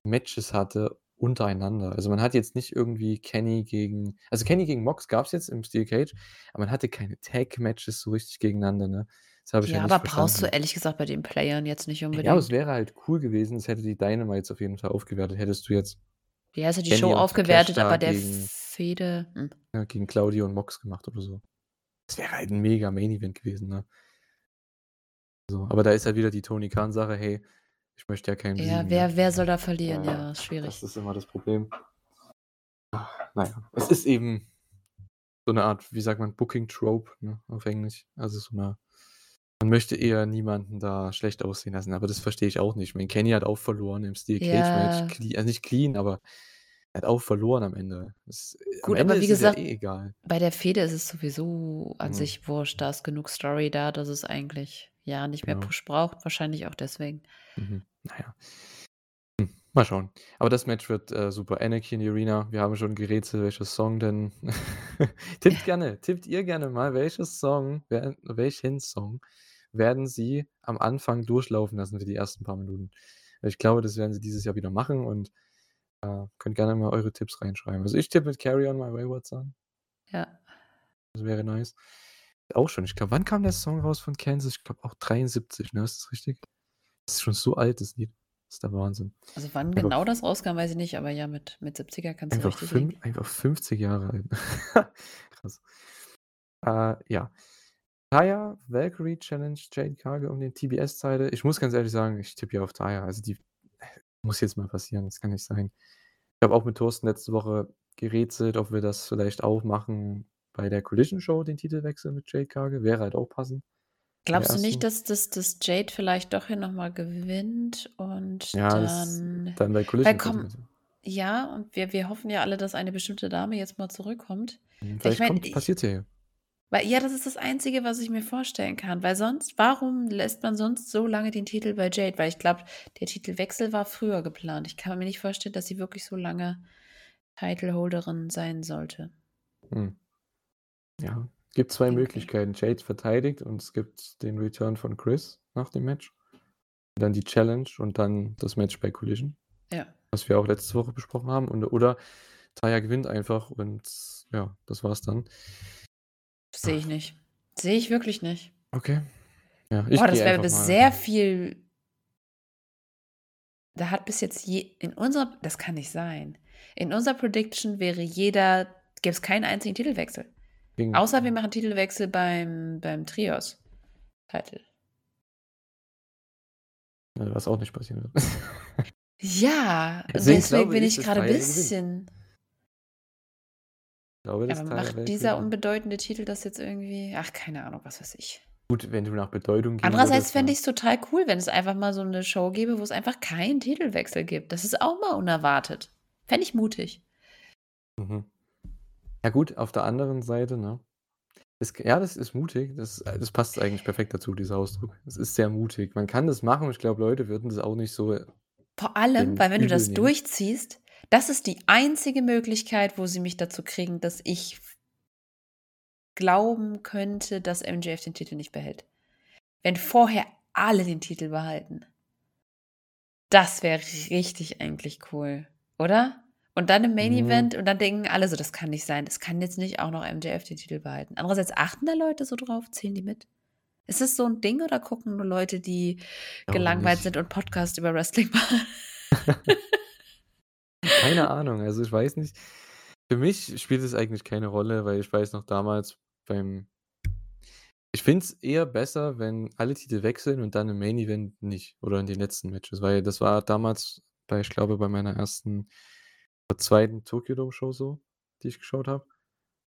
Matches hatte untereinander. Also, man hat jetzt nicht irgendwie Kenny gegen also, Kenny gegen Mox gab's jetzt im Steel Cage, aber man hatte keine Tag-Matches so richtig gegeneinander, ne? Das habe ich ja Ja, nicht aber brauchst du verstanden. ehrlich gesagt bei den Playern jetzt nicht Ja, aber es unbedingt. wäre halt cool gewesen, es hätte die Dynamites auf jeden Fall aufgewertet. Hättest du jetzt Ja, es hat die Kenny Show aufgewertet, aber der gegen Fehde hm. ja, gegen Claudio und Mox gemacht oder so. Das wäre halt 'n mega Main Event gewesen, ne? So, aber da ist halt wieder die Tony Khan-Sache: „Hey, ich möchte ja keinen Ja, besiegen“, ne? wer wer soll da verlieren? Ja, Ja, ist das schwierig. ist immer das Problem. Na ja, es ist eben so 'ne Art, wie sagt man, Booking Trope, ne, auf Englisch. Also, so 'ne man möchte eher niemanden da schlecht aussehen lassen, aber das verstehe ich auch nicht. Ich meine, Kenny hat auch verloren im Steel Cage Match, Ja. cle also, nicht clean, aber er hat auch verloren am Ende. Am Gut, Ende aber wie es ja gesagt, eh egal. bei der Fehde ist es sowieso an Mhm. sich wurscht. Da ist genug Story da, dass es eigentlich, ja, nicht mehr Genau. Push braucht, wahrscheinlich auch deswegen. Mhm. Na ja. Hm, mal schauen. Aber das Match wird, äh, super. Anarchy in the Arena. Wir haben schon gerätselt, welcher Song denn tippt gerne tippt ihr gerne mal, welches Song wer welchen Song werden sie am Anfang durchlaufen lassen für die ersten paar Minuten? Ich glaube, das werden sie dieses Jahr wieder machen und, äh, könnt gerne mal eure Tipps reinschreiben. Also, ich tippe mit „Carry on my wayward son“. Ja. Das wäre nice. Auch schon. Ich glaube, wann kam der Song raus von Kansas? Ich glaube auch 73, ne? Ist das richtig? Das ist schon so alt, das Lied. Das ist der Wahnsinn. Also wann Einfach genau das rauskam, weiß ich nicht, aber ja, mit, mit 70er kannst du richtig fün liegen. einfach 50 Jahre alt. Krass. Äh, ja. Taya, Valkyrie Challenge, Jade Cargill um den TBS-Title. Ich muss ganz ehrlich sagen, ich tippe ja auf Taya. Also die muss jetzt mal passieren, das kann nicht sein. Ich habe auch mit Thorsten letzte Woche gerätselt, ob wir das vielleicht auch machen bei der Collision Show, den Titelwechsel mit Jade Cargill. Wäre halt auch passend. Glaubst du nicht, dass, dass, dass Jade vielleicht doch hier nochmal gewinnt und Ja, das dann. dann bei Collision komm, ja, und wir, wir hoffen ja alle, dass eine bestimmte Dame jetzt mal zurückkommt. Hm, Ich Vielleicht meine, kommt, ich, passiert ja hier. weil ja, das ist das Einzige, was ich mir vorstellen kann. Weil sonst, warum lässt man sonst so lange den Titel bei Jade? Weil ich glaube, der Titelwechsel war früher geplant. Ich kann mir nicht vorstellen, dass sie wirklich so lange Titleholderin sein sollte. Hm. Ja, gibt zwei Irgendwie. Möglichkeiten. Jade verteidigt und es gibt den Return von Chris nach dem Match. Dann die Challenge und dann das Match bei Collision, Ja. was wir auch letzte Woche besprochen haben. Und, oder Taya gewinnt einfach und ja, das war's dann. Sehe ich nicht. Sehe ich wirklich nicht. Okay. Ja, ich Boah, das wäre mal. sehr viel. Da hat bis jetzt je, in unserer, das kann nicht sein. In unserer Prediction wäre jeder, gäbe es keinen einzigen Titelwechsel. Gegen, Außer wir machen Titelwechsel beim, beim Trios. Titel. äh, was auch nicht passieren wird. Ja, Deswegen deswegen bin ich, ich gerade ein bisschen. Glaube, Aber macht dieser unbedeutende Titel das jetzt irgendwie? Ach, keine Ahnung, was weiß ich. Gut, wenn du nach Bedeutung gehen Andererseits fände ich es total cool, wenn es einfach mal so eine Show gäbe, wo es einfach keinen Titelwechsel gibt. Das ist auch mal unerwartet. Fände ich mutig. Mhm. Ja gut, auf der anderen Seite, ne? Es, ja, das ist mutig. Das, das passt eigentlich perfekt dazu, dieser Ausdruck. Es ist sehr mutig. Man kann das machen und ich glaube, Leute würden das auch nicht so Vor allem, weil wenn du das nehmen. durchziehst, das ist die einzige Möglichkeit, wo sie mich dazu kriegen, dass ich glauben könnte, dass MJF den Titel nicht behält. Wenn vorher alle den Titel behalten. Das wäre richtig eigentlich cool, oder? Und dann im Main Mhm. Event und dann denken alle so, das kann nicht sein. Das kann jetzt nicht auch noch MJF den Titel behalten. Andererseits achten da Leute so drauf, zählen die mit? Ist das so ein Ding oder gucken nur Leute, die Glaube gelangweilt sind und Podcast über Wrestling machen? Keine Ahnung, also ich weiß nicht. Für mich spielt es eigentlich keine Rolle, weil ich weiß noch damals beim. Ich finde es eher besser, wenn alle Titel wechseln und dann im Main Event nicht. Oder in den letzten Matches. Weil das war damals bei, ich glaube, bei meiner ersten oder zweiten Tokyo Dome Show so, die ich geschaut habe.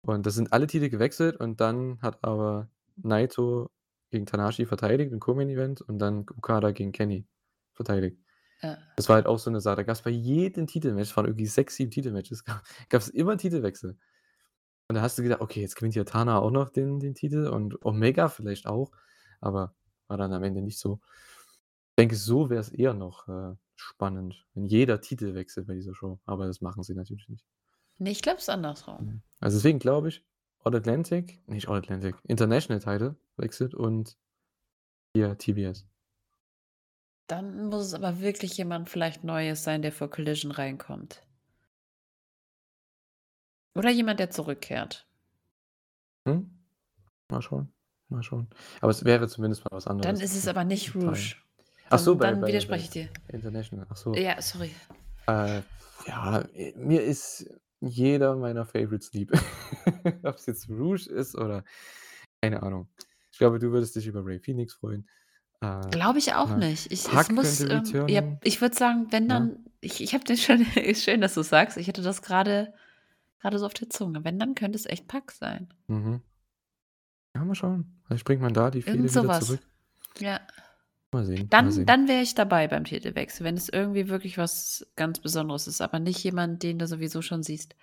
Und da sind alle Titel gewechselt und dann hat aber Naito gegen Tanashi verteidigt im Co-Main Event und dann Okada gegen Kenny verteidigt. Ja. Das war halt auch so eine Sache. Da gab es bei jedem Titelmatch, es waren irgendwie sechs, sieben Titelmatches, gab es immer Titelwechsel. Und da hast du gedacht, okay, jetzt gewinnt ja Tana auch noch den, den Titel und Omega vielleicht auch, aber war dann am Ende nicht so. Ich denke, so wäre es eher noch äh, spannend, wenn jeder Titel wechselt bei dieser Show. Aber das machen sie natürlich nicht. Nee, ich glaube es andersrum. Also deswegen glaube ich, All Atlantic, nicht All Atlantic, International Title wechselt und hier TBS. Dann muss es aber wirklich jemand vielleicht Neues sein, der vor Collision reinkommt. Oder jemand, der zurückkehrt. Hm? Mal schauen. Mal schauen. Aber es wäre zumindest mal was anderes. Dann ist es aber nicht. Rouge. Ach so, Dann, bei, dann bei, widerspreche ich dir. International. Ach so. Ja, sorry. Äh, ja, mir ist jeder meiner Favorites lieb. Ob es jetzt Rouge ist oder keine Ahnung. Ich glaube, du würdest dich über Ray Phoenix freuen. Äh, Glaube ich auch na, nicht. Ich, muss, ähm, ja, ich würde sagen, wenn Ja. dann, ich, ich habe den schon, ist schön, dass du es sagst. Ich hatte das gerade gerade so auf der Zunge. Wenn, dann könnte es echt Pack sein. Mhm. Ja, mal schauen. Vielleicht bringt man da die Irgend wieder zurück. Ja. Mal sehen. mal Dann, sehen. dann wäre ich dabei beim Titelwechsel, wenn es irgendwie wirklich was ganz Besonderes ist, aber nicht jemand, den du sowieso schon siehst.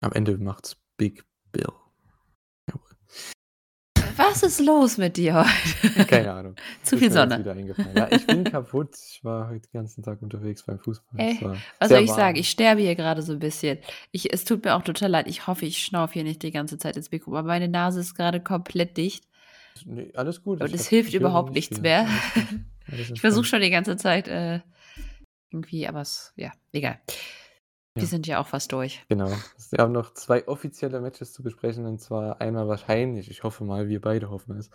Am Ende macht's Big Bill. Jawohl. Was ist los mit dir heute? Keine Ahnung. Zu viel Sonne. Ja, ich bin kaputt. Ich war heute den ganzen Tag unterwegs beim Fußball. Ey, Was soll ich warm. sagen? Ich sterbe hier gerade so ein bisschen. Ich, es tut mir auch total leid. Ich hoffe, ich schnaufe hier nicht die ganze Zeit ins Mikro, aber meine Nase ist gerade komplett dicht. Nee, alles gut. Es hab- hilft überhaupt nicht nichts viel. mehr. Ich versuche schon die ganze Zeit äh, irgendwie, aber es, ja, egal. Die Ja. sind ja auch fast durch. Genau. Wir haben noch 2 offizielle Matches zu besprechen, und zwar einmal wahrscheinlich, ich hoffe mal, wir beide hoffen es,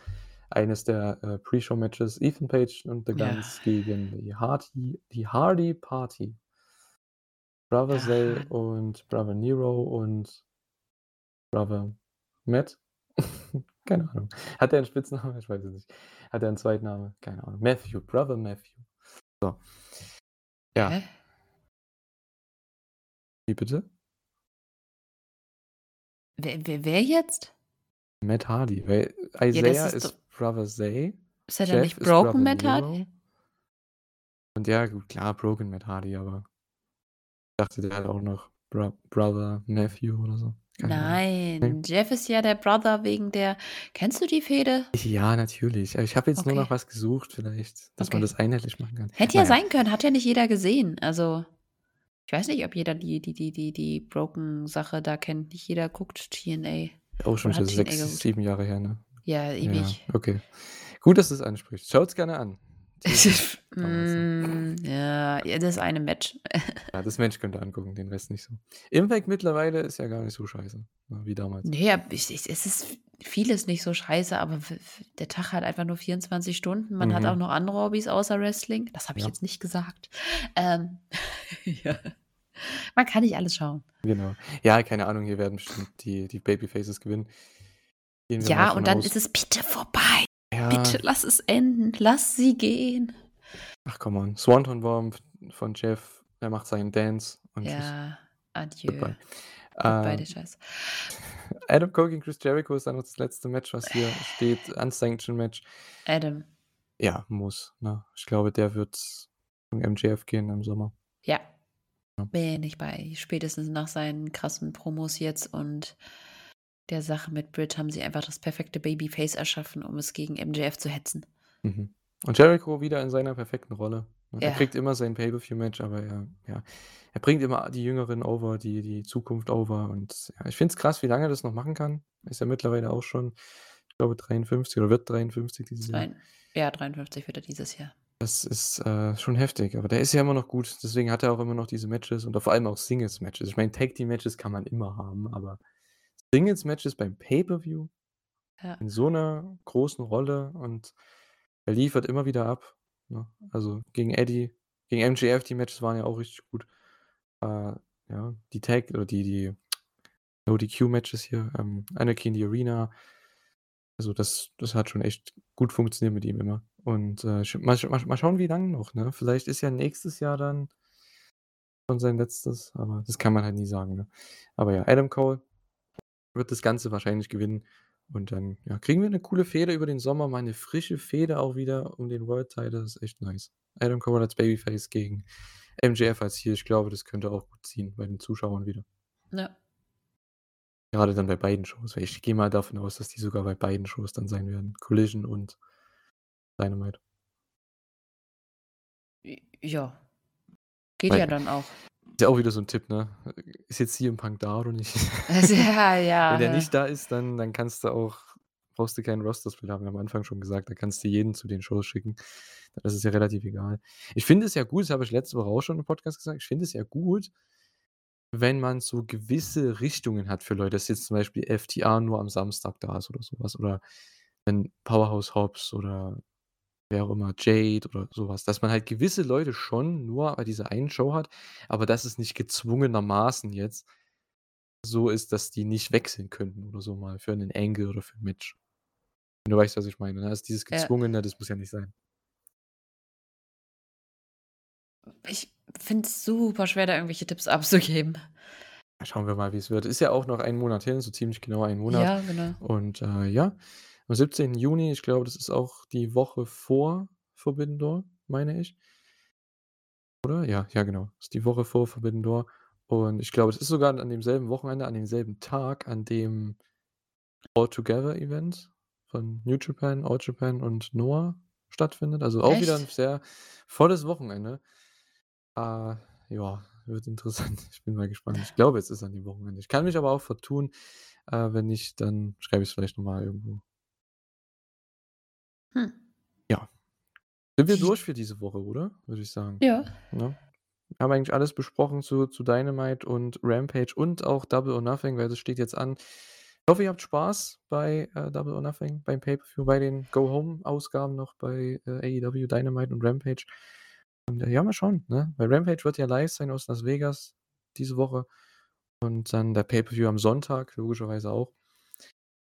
eines der, äh, Pre-Show-Matches Ethan Page und The Ja. Guns gegen die Hardy die Hardy Party. Brother Zay Ja. und Brother Nero und Brother Matt? Keine Ahnung. Hat er 'n Spitznamen? Ich weiß es nicht. Hat er 'n Zweitname? Keine Ahnung. Matthew, Brother Matthew. So. Ja. Hä? Wie bitte? Wer wer wer jetzt? Matt Hardy, weil Ja, Isaiah das ist ist doch Brother Zay, Ist er dann Jeff nicht Broken Matt Hardy? Nero. Und ja, gut, klar, Broken Matt Hardy, aber ich dachte, der hat auch noch Bro Brother Matthew oder so. Ne? Nein, Jeff ist ja der Brother wegen der kennst du die Fehde? Ja, natürlich. Aber ich habe jetzt nur noch was gesucht vielleicht, dass man Okay. das einheitlich machen kann. Hätte ja sein können, hat ja nicht jeder gesehen. Also, ich weiß nicht, ob jeder die die die die die Broken-Sache da kennt. Nicht jeder guckt TNA. Auch schon Oder hat wieder TNA 6, geguckt. 7 Jahre her, ne? Ja, Ja, ewig. okay. Gut, dass du's ansprichst. Schaut's gerne an. Noch. Hm, ja, das eine Match. Ja, das Match könnt ihr angucken, den Rest nicht so. Impact mittlerweile ist ja gar nicht so scheiße, ne, wie damals. Ne, ja, ich ich es ist vieles nicht so scheiße, aber der Tag hat einfach nur 24 Stunden. Man hat auch Mhm. noch andere Hobbys außer Wrestling. Das habe ich Ja. jetzt nicht gesagt. Ähm, ja. Man kann nicht alles schauen. Genau. Ja, keine Ahnung, hier werden bestimmt die die Babyfaces gewinnen. Ja, und dann aus. ist es bitte vorbei. Ja. Bitte lass es enden. Lass sie gehen. Ach, come on. Swanton Bomb von Jeff, der macht seinen Dance und tschüss. Ja, adieu. Goodbye. Ähm, der Scheiß. Adam Cole gegen Chris Jericho ist dann das letzte Match, was hier steht. Unsanctioned Match. Adam. Ja, muss, ne? Ich glaube, der wird Richtung MJF gehen im Sommer. Ja. Ja. Bin ich bei. Spätestens nach seinen krassen Promos jetzt und der Sache mit Britt haben sie einfach das perfekte Babyface erschaffen, um es gegen MJF zu hetzen. Mhm. Und Jericho wieder in seiner perfekten Rolle. ne? Er Ja. kriegt immer sein Pay-per-view-Match, aber er ja, er bringt immer die Jüngeren over, die die Zukunft over und ja, ich finde es krass, wie lange er das noch machen kann. Ist ja mittlerweile auch schon, ich glaube 53 oder wird 53 dieses Jahr. Ja, 53 wird er dieses Jahr. Das ist, äh, schon heftig, aber der ist ja immer noch gut. Deswegen hat er auch immer noch diese Matches und vor allem auch Singles-Matches. Ich meine, Tag-Team-Matches kann man immer haben, aber Singles-Matches beim Pay-per-View Ja. in so 'ner großen Rolle und er liefert immer wieder ab, ne? Also, gegen Eddie, gegen MJF, die Matches waren ja auch richtig gut. Äh, ja, die Tag oder die die No-DQ-Matches hier, ähm, Anarchy in the Arena. Also, das das hat schon echt gut funktioniert mit ihm immer. Und, äh, mal mal mal schauen, wie lang noch, ne? Vielleicht ist ja nächstes Jahr dann schon sein letztes, aber das kann man halt nie sagen, ne? Aber ja, Adam Cole wird das Ganze wahrscheinlich gewinnen und dann, ja, kriegen wir 'ne coole Fehde über den Sommer, mal 'ne frische Fehde auch wieder um den World Title, das ist echt nice. Adam Cole als Babyface gegen MJF als Heel, ich glaube, das könnte auch gut ziehen bei den Zuschauern wieder. Ja. Gerade dann bei beiden Shows, weil ich gehe mal davon aus, dass die sogar bei beiden Shows dann sein werden, Collision und Dynamite. Ja. Geht Weil ja dann auch. Ist ja auch wieder so 'n Tipp, ne? Ist jetzt CM Punk da oder nicht? Also, ja, ja, Wenn der nicht da ist, dann dann kannst du auch brauchst du keinen Roster-Split, haben wir am Anfang schon gesagt, da kannst du jeden zu den Shows schicken. Dann ist ja relativ egal. Ich finde es ja gut, das habe ich letzte Woche auch schon im Podcast gesagt, ich finde es ja gut, wenn man so gewisse Richtungen hat für Leute, dass jetzt zum Beispiel FTA nur am Samstag da ist oder so was oder wenn Powerhouse Hobbs oder wer auch immer, Jade oder so was, dass man halt gewisse Leute schon nur bei dieser einen Show hat, aber dass es nicht gezwungenermaßen jetzt so ist, dass die nicht wechseln könnten oder so mal für 'nen Angle oder für 'n Match. Wenn du weißt, was ich meine, ne? Also, dieses Ja. Gezwungene, das muss ja nicht sein. Ich finde es super schwer, da irgendwelche Tipps abzugeben. Ja, schauen wir mal, wie's wird. Ist ja auch noch ein Monat hin, so ziemlich genau ein Monat. Ja, genau. Und, äh, ja, am 17. Juni, ich glaube, das ist auch die Woche vor Forbidden Door, meine ich. Oder? Ja, ja, genau. Ist die Woche vor Forbidden Door. Und ich glaube, es ist sogar an demselben Wochenende, an demselben Tag, an dem All Together Event von New Japan, All Japan und Noah stattfindet. Also, auch wieder 'n Echt? sehr volles Wochenende. Äh, ja, wird interessant. Ich bin mal gespannt. Ich glaube, es ist an dem Wochenende. Ich kann mich aber auch vertun. Äh, wenn nicht, dann schreibe ich's vielleicht noch mal irgendwo. Hm. Ja. Sind wir durch für diese Woche, oder? Würde ich sagen. Ja. Ne? haben eigentlich alles besprochen zu zu Dynamite und Rampage und auch Double or Nothing, weil das steht jetzt an. Ich hoffe, ihr habt Spaß bei, äh, Double or Nothing, beim Pay-per-View, bei den Go-Home-Ausgaben noch bei, äh, AEW Dynamite und Rampage. Und, äh, ja, mal schauen, ne? Weil Rampage wird ja live sein aus Las Vegas diese Woche und dann der Pay-per-View am Sonntag logischerweise auch.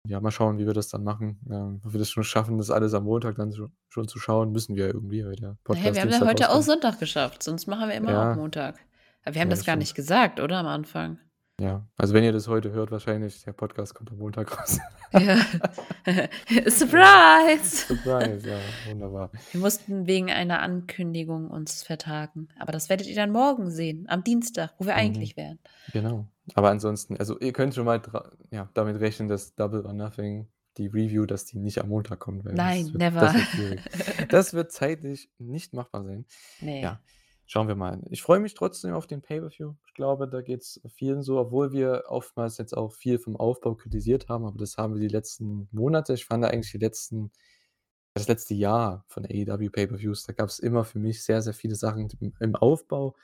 Ja, mal schauen, wie wir das dann machen. Ähm, ob wir das schon schaffen, das alles am Montag dann schon schon zu schauen, müssen wir ja irgendwie, weil der Podcast wir haben ja heute auch rauskommt. Sonntag geschafft, sonst machen wir immer auch Ja. Montag. Aber wir haben Ja, das das gar stimmt. nicht gesagt, oder am Anfang? Ja, also wenn ihr das heute hört, wahrscheinlich, der Podcast kommt am Montag raus. Ja. Surprise! Surprise, ja, wunderbar. Wir mussten wegen einer Ankündigung uns vertagen. Aber das werdet ihr dann morgen sehen, am Dienstag, wo wir Mhm. eigentlich wären. Genau. Aber ansonsten, also ihr könnt schon mal ja, damit rechnen, dass Double or Nothing, die Review, dass die nicht am Montag kommt, Nein, das wird never. das wird. Das wird zeitlich nicht machbar sein. Ne. Ja, schauen wir mal. Ich freue mich trotzdem auf den Pay-per-View. Ich glaube, da geht's vielen so, obwohl wir oftmals jetzt auch viel vom Aufbau kritisiert haben, aber das haben wir die letzten Monate ich fand eigentlich die letzten das letzte Jahr von AEW Pay-per-Views, da gab's immer für mich sehr, sehr viele Sachen im Aufbau,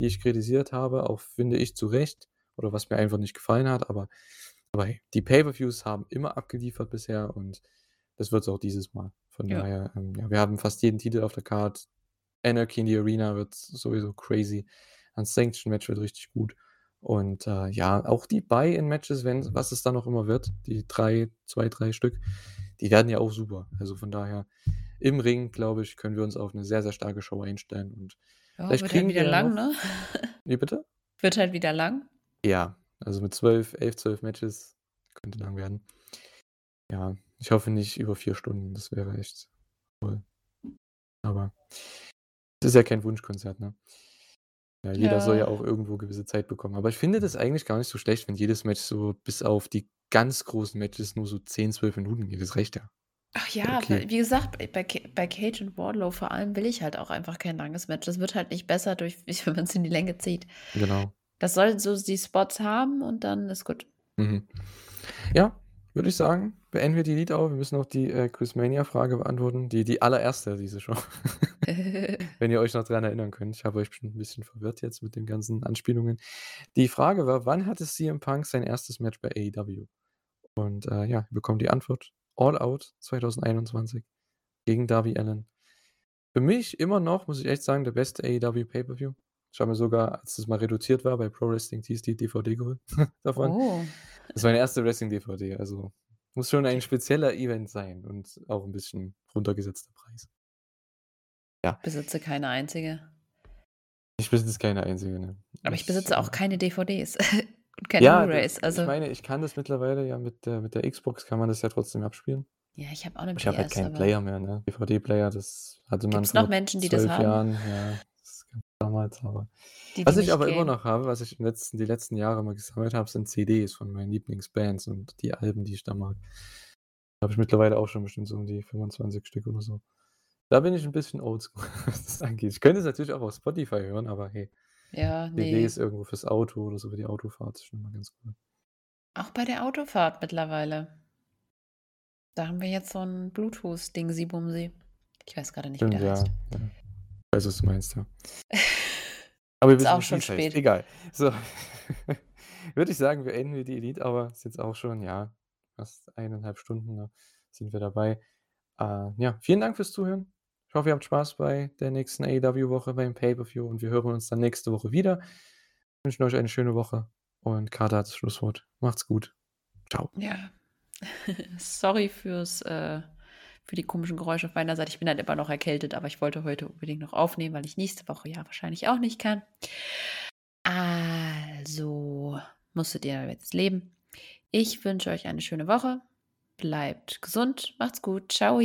die ich kritisiert habe, auch finde ich zu Recht oder was mir einfach nicht gefallen hat, aber aber hey, die Pay-per-Views haben immer abgeliefert bisher und das wird's auch dieses Mal. Von Ja. daher, ähm, ja, wir haben fast jeden Titel auf der Card. Anarchy in the Arena wird sowieso crazy. Ein Sanction-Match wird richtig gut. Und, äh, ja, auch die Buy-in-Matches, wenn was es dann auch immer wird, die 3 2, 3 Stück, die werden ja auch super. Also von daher, im Ring, glaube ich, können wir uns auf 'ne sehr, sehr starke Show einstellen und Ja, vielleicht wird halt kriegen wieder wir lang, noch ne? Wie bitte? Wird halt wieder lang. Ja, also mit 12, 11, 12 Matches könnte lang werden. Ja, ich hoffe nicht über 4 Stunden, das wäre echt toll. Aber es ist ja kein Wunschkonzert, ne? Ja, jeder soll ja Ja. auch irgendwo gewisse Zeit bekommen. Aber ich finde das eigentlich gar nicht so schlecht, wenn jedes Match so bis auf die ganz großen Matches nur so 10, 12 Minuten geht. Das reicht ja. Ach ja ja, okay. wie gesagt, bei bei Ca bei Cage und Wardlow vor allem will ich halt auch einfach kein langes Match. Das wird halt nicht besser durch wenn man's in die Länge zieht. Genau. Das soll so die Spots haben und dann ist gut. Mhm. Ja, würde ich sagen, beenden wir die Elite Hour. Wir müssen noch die, äh, Quizmania-Frage beantworten, die die allererste diese Show. Wenn ihr euch noch dran erinnern könnt. Ich habe euch bestimmt 'n bisschen verwirrt jetzt mit den ganzen Anspielungen. Die Frage war: „Wann hatte CM Punk sein erstes Match bei AEW?“ Und, äh, ja, wir bekommen die Antwort: All Out 2021 gegen Darby Allin. Für mich immer noch, muss ich echt sagen, der beste AEW Pay-per-View. Ich habe mir sogar, als das mal reduziert war, bei Pro Wrestling Tees die DVD geholt davon. Oh. Das war meine erste Wrestling-DVD, also muss schon ein spezieller Event sein und auch 'n bisschen runtergesetzter Preis. Ja. Besitze keine einzige. Ich besitze keine einzige, ne. Aber ich Ich, besitze auch äh keine DVDs und keine Ja, Blu-rays, also ich meine, ich kann das mittlerweile ja mit der mit der Xbox kann man das ja trotzdem abspielen. Ja, ich habe auch 'ne Aber ich habe halt PS, keinen aber Player mehr, ne? DVD-Player, das hatte man Gibt's noch Menschen, die das 12 haben? Jahren, ja, damals, aber Die, was die ich aber immer gehen? noch habe, was ich in letzten die letzten Jahre immer gesammelt habe, sind CDs von meinen Lieblingsbands und die Alben, die ich da mag. Da habe ich mittlerweile auch schon bestimmt so um die 25 Stück oder so. Da bin ich 'n bisschen oldschool, was das angeht. Ich könnte es natürlich auch auf Spotify hören, aber hey, Ja, ne. CDs irgendwo fürs Auto oder so für die Autofahrt ist schon immer ganz cool. Auch bei der Autofahrt mittlerweile. Da haben wir jetzt so 'n Bluetooth-Dingsi-Bumsi. Ich weiß grade nicht, wie der ja, heißt. ja. Weiß, was du meinst, ja. Aber wir Ist auch schon wie's heißt. spät. Egal. So, würde ich sagen, beenden wir die Elite Hour. Ist jetzt auch schon, ja, fast 1,5 Stunden, ne, sind wir dabei. Äh, ja, vielen Dank fürs Zuhören. Ich hoffe, ihr habt Spaß bei der nächsten AEW-Woche beim Pay-per-View und wir hören uns dann nächste Woche wieder. Wünschen euch eine schöne Woche und Carter hat das Schlusswort. Macht's gut. Tschau. Ja. Sorry fürs, äh für die komischen Geräusche auf meiner Seite. Ich bin halt immer noch erkältet, aber ich wollte heute unbedingt noch aufnehmen, weil ich nächste Woche ja wahrscheinlich auch nicht kann. Also, musstet ihr jetzt leben. Ich wünsche euch eine schöne Woche. Bleibt gesund, macht's gut. Tschau.